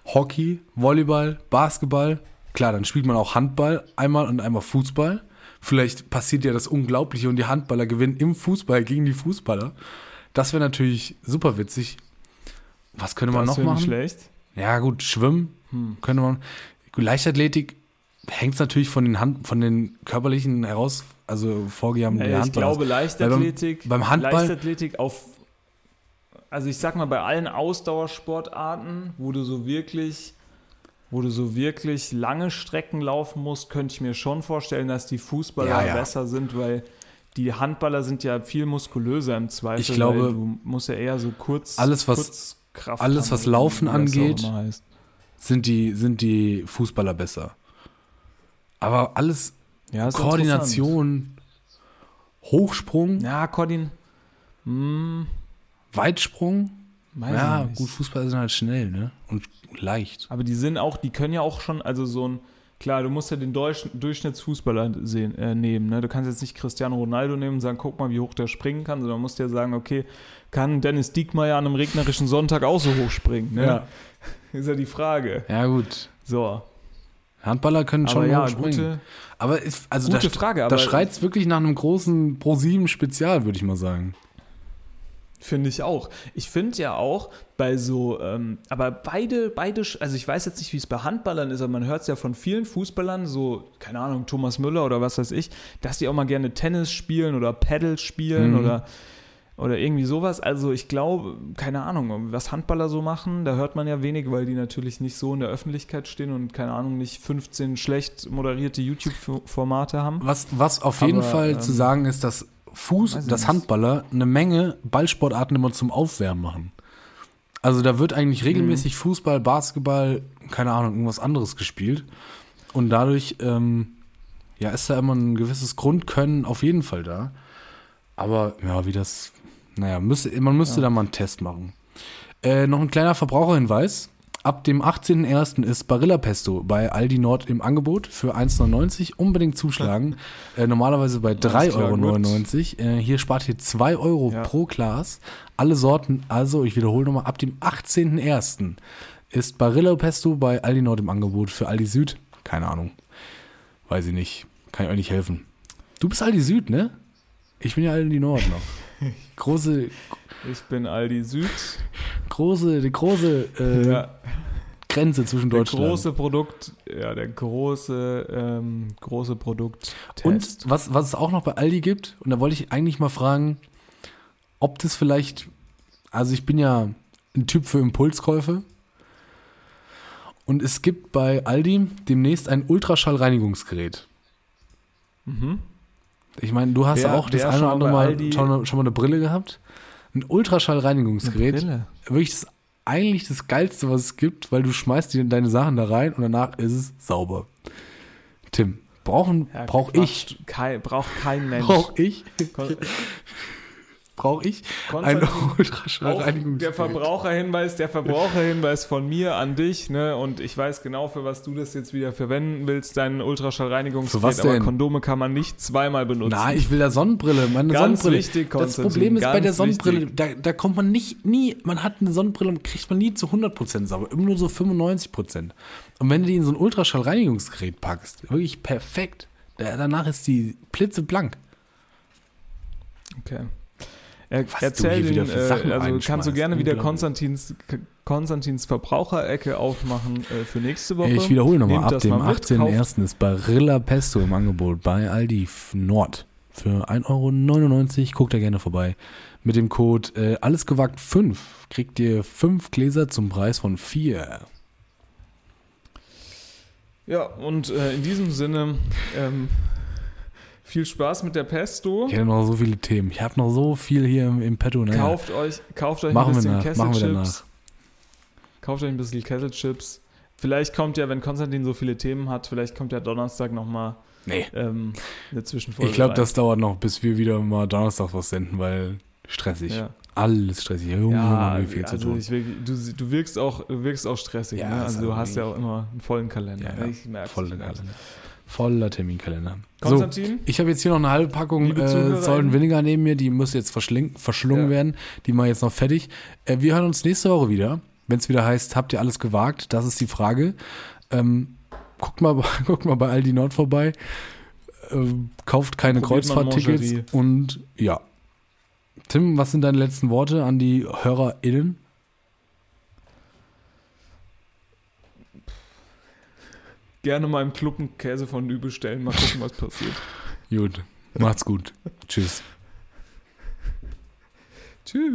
Hockey, Volleyball, Basketball. Klar, dann spielt man auch Handball einmal und einmal Fußball. Vielleicht passiert ja das Unglaubliche und die Handballer gewinnen im Fußball gegen die Fußballer. Das wäre natürlich super witzig. Was könnte man Das noch wäre nicht machen? schlecht. Ja, gut, Schwimmen könnte man. Leichtathletik hängt natürlich von den Hand, von den körperlichen heraus, also Vorgaben der Ja, ich glaube, Leichtathletik, beim Handball- Leichtathletik auf, also ich sag mal, bei allen Ausdauersportarten, wo du so wirklich, wo du so wirklich lange Strecken laufen musst, könnte ich mir schon vorstellen, dass die Fußballer Ja, ja. besser sind, weil die Handballer sind ja viel muskulöser im Zweifel. Ich glaube, du musst ja eher so kurz, alles, was- Kurzkraft alles, haben, was Laufen angeht, sind die, sind die Fußballer besser. Aber alles Ja, Koordination, Hochsprung. Ja, Koordin. Hm, Weitsprung. weiß ja, gut, Fußballer sind halt schnell, ne? Und leicht. Aber die sind auch, die können ja auch schon, also so ein, klar, du musst ja den Durch, Durchschnittsfußballer sehen, äh, nehmen. Ne? Du kannst jetzt nicht Cristiano Ronaldo nehmen und sagen, guck mal, wie hoch der springen kann, sondern musst ja sagen, okay, kann Dennis Diekmeyer an einem regnerischen Sonntag auch so hoch springen? Ne? Ja. Ist ja die Frage. Ja, gut. So. Handballer können Aber schon ja, hoch springen. gute, aber ist, also gute da, Frage. da Aber schreit es wirklich nach einem großen Pro-7-Spezial, würde ich mal sagen. Finde ich auch. Ich finde ja auch bei so, ähm, aber beide, beide, also ich weiß jetzt nicht, wie es bei Handballern ist, aber man hört es ja von vielen Fußballern, so, keine Ahnung, Thomas Müller oder was weiß ich, dass die auch mal gerne Tennis spielen oder Paddle spielen Mhm. oder, oder irgendwie sowas. Also ich glaube, keine Ahnung, was Handballer so machen, da hört man ja wenig, weil die natürlich nicht so in der Öffentlichkeit stehen und keine Ahnung, nicht 15 schlecht moderierte YouTube-Formate haben. Was, was auf jeden Aber, Fall ähm, zu sagen ist, dass Fuß, nicht. Handballer eine Menge Ballsportarten immer zum Aufwärmen machen. Also da wird eigentlich regelmäßig Fußball, Basketball, keine Ahnung, irgendwas anderes gespielt. Und dadurch, ähm, ja, ist da immer ein gewisses Grundkönnen auf jeden Fall da. Aber ja, wie das, naja, müsste, man müsste da mal einen Test machen. Äh, noch ein kleiner Verbraucherhinweis. Ab dem 18.01. ist Barilla Pesto bei Aldi Nord im Angebot für 1,99. Unbedingt zuschlagen. äh, normalerweise bei 3,99 Euro. Äh, hier spart ihr 2 Euro Ja. pro Glas. Alle Sorten, also ich wiederhole nochmal, ab dem 18.01. ist Barilla Pesto bei Aldi Nord im Angebot für Aldi Süd. Keine Ahnung. Weiß ich nicht. Kann ich euch nicht helfen. Du bist Aldi Süd, ne? Ich bin ja Aldi Nord noch. Große, Ich bin Aldi Süd. große, die große äh, Ja. Grenze zwischen Der Deutschland. große Produkt, ja, der große, ähm, große Produkt. Und was, was es auch noch bei Aldi gibt, und da wollte ich eigentlich mal fragen, ob das vielleicht, also ich bin ja ein Typ für Impulskäufe. Und es gibt bei Aldi demnächst ein Ultraschallreinigungsgerät. Mhm. Ich meine, du hast Wer- auch das eine oder andere Mal Aldi- schon, schon mal eine Brille gehabt. Ein Ultraschallreinigungsgerät. Wirklich das, eigentlich das Geilste, was es gibt, weil du schmeißt dir deine Sachen da rein und danach ist es sauber. Tim, brauchen, Ja, brauch ich, Kein, braucht kein Mensch. brauch ich, brauche ich ein Konstantin, auch der Ultraschallreinigungsgerät. Verbraucherhinweis, der Verbraucherhinweis von mir an dich, ne? Und ich weiß genau, für was du das jetzt wieder verwenden willst, dein Ultraschallreinigungsgerät. Was Aber? Kondome kann man nicht zweimal benutzen. Nein, ich will da Sonnenbrille, meine Ganz Sonnenbrille. wichtig, das Problem ist bei der Sonnenbrille, da, da kommt man nicht, nie, man hat eine Sonnenbrille und kriegt man nie zu 100% sauber, immer nur so 95%. Und wenn du die in so ein Ultraschallreinigungsgerät packst, wirklich perfekt, da, danach ist die blitzeblank. Okay. Er, Was erzähl den, äh, also kannst du gerne wieder. Konstantins, Konstantins Verbraucherecke aufmachen äh, für nächste Woche. Ich wiederhole nochmal, ab dem mal mit, kauft- 18.01. ist Barilla Pesto im Angebot bei Aldi Nord für 1,99 Euro. Guckt da gerne vorbei. Mit dem Code äh, allesgewagt 5 kriegt ihr 5 Gläser zum Preis von 4. Ja, und äh, in diesem Sinne ähm, viel Spaß mit der Pesto. Ich hätte noch so viele Themen. Ich habe noch so viel hier im, im Petto. Naja, Kauft euch, kauft euch machen, ein bisschen nach, machen wir Kesselchips. danach. Kauft euch ein bisschen Kesselchips. Vielleicht kommt ja, wenn Konstantin so viele Themen hat, vielleicht kommt ja Donnerstag nochmal Nee. ähm, eine Zwischenfolge. Ich glaube, das dauert noch, bis wir wieder mal Donnerstag was senden, weil stressig. Ja. Alles stressig. Junge, Ja, Junge, wie viel zu also tun. ich du, du wirkst auch, du wirkst auch stressig. Ja, ne? Also du hast ja auch immer einen vollen Kalender. Ja, ja, Ich merk's, Voll ich in merk's. Kalender. Voller Terminkalender. Konstantin? So, ich habe jetzt hier noch eine halbe Packung äh. Sollen Vinegar neben mir, die muss jetzt verschlungen Ja. werden. Die mache ich jetzt noch fertig. Äh, wir hören uns nächste Woche wieder, wenn es wieder heißt, habt ihr alles gewagt? Das ist die Frage. Ähm, guckt, mal, guckt mal bei Aldi Nord vorbei. Ähm, kauft keine Kreuzfahrttickets. Und ja. Tim, was sind deine letzten Worte an die HörerInnen? Gerne mal im Club einen Käse von Lü bestellen. Mal gucken, was passiert. Gut. Macht's gut. Tschüss. Tschüss.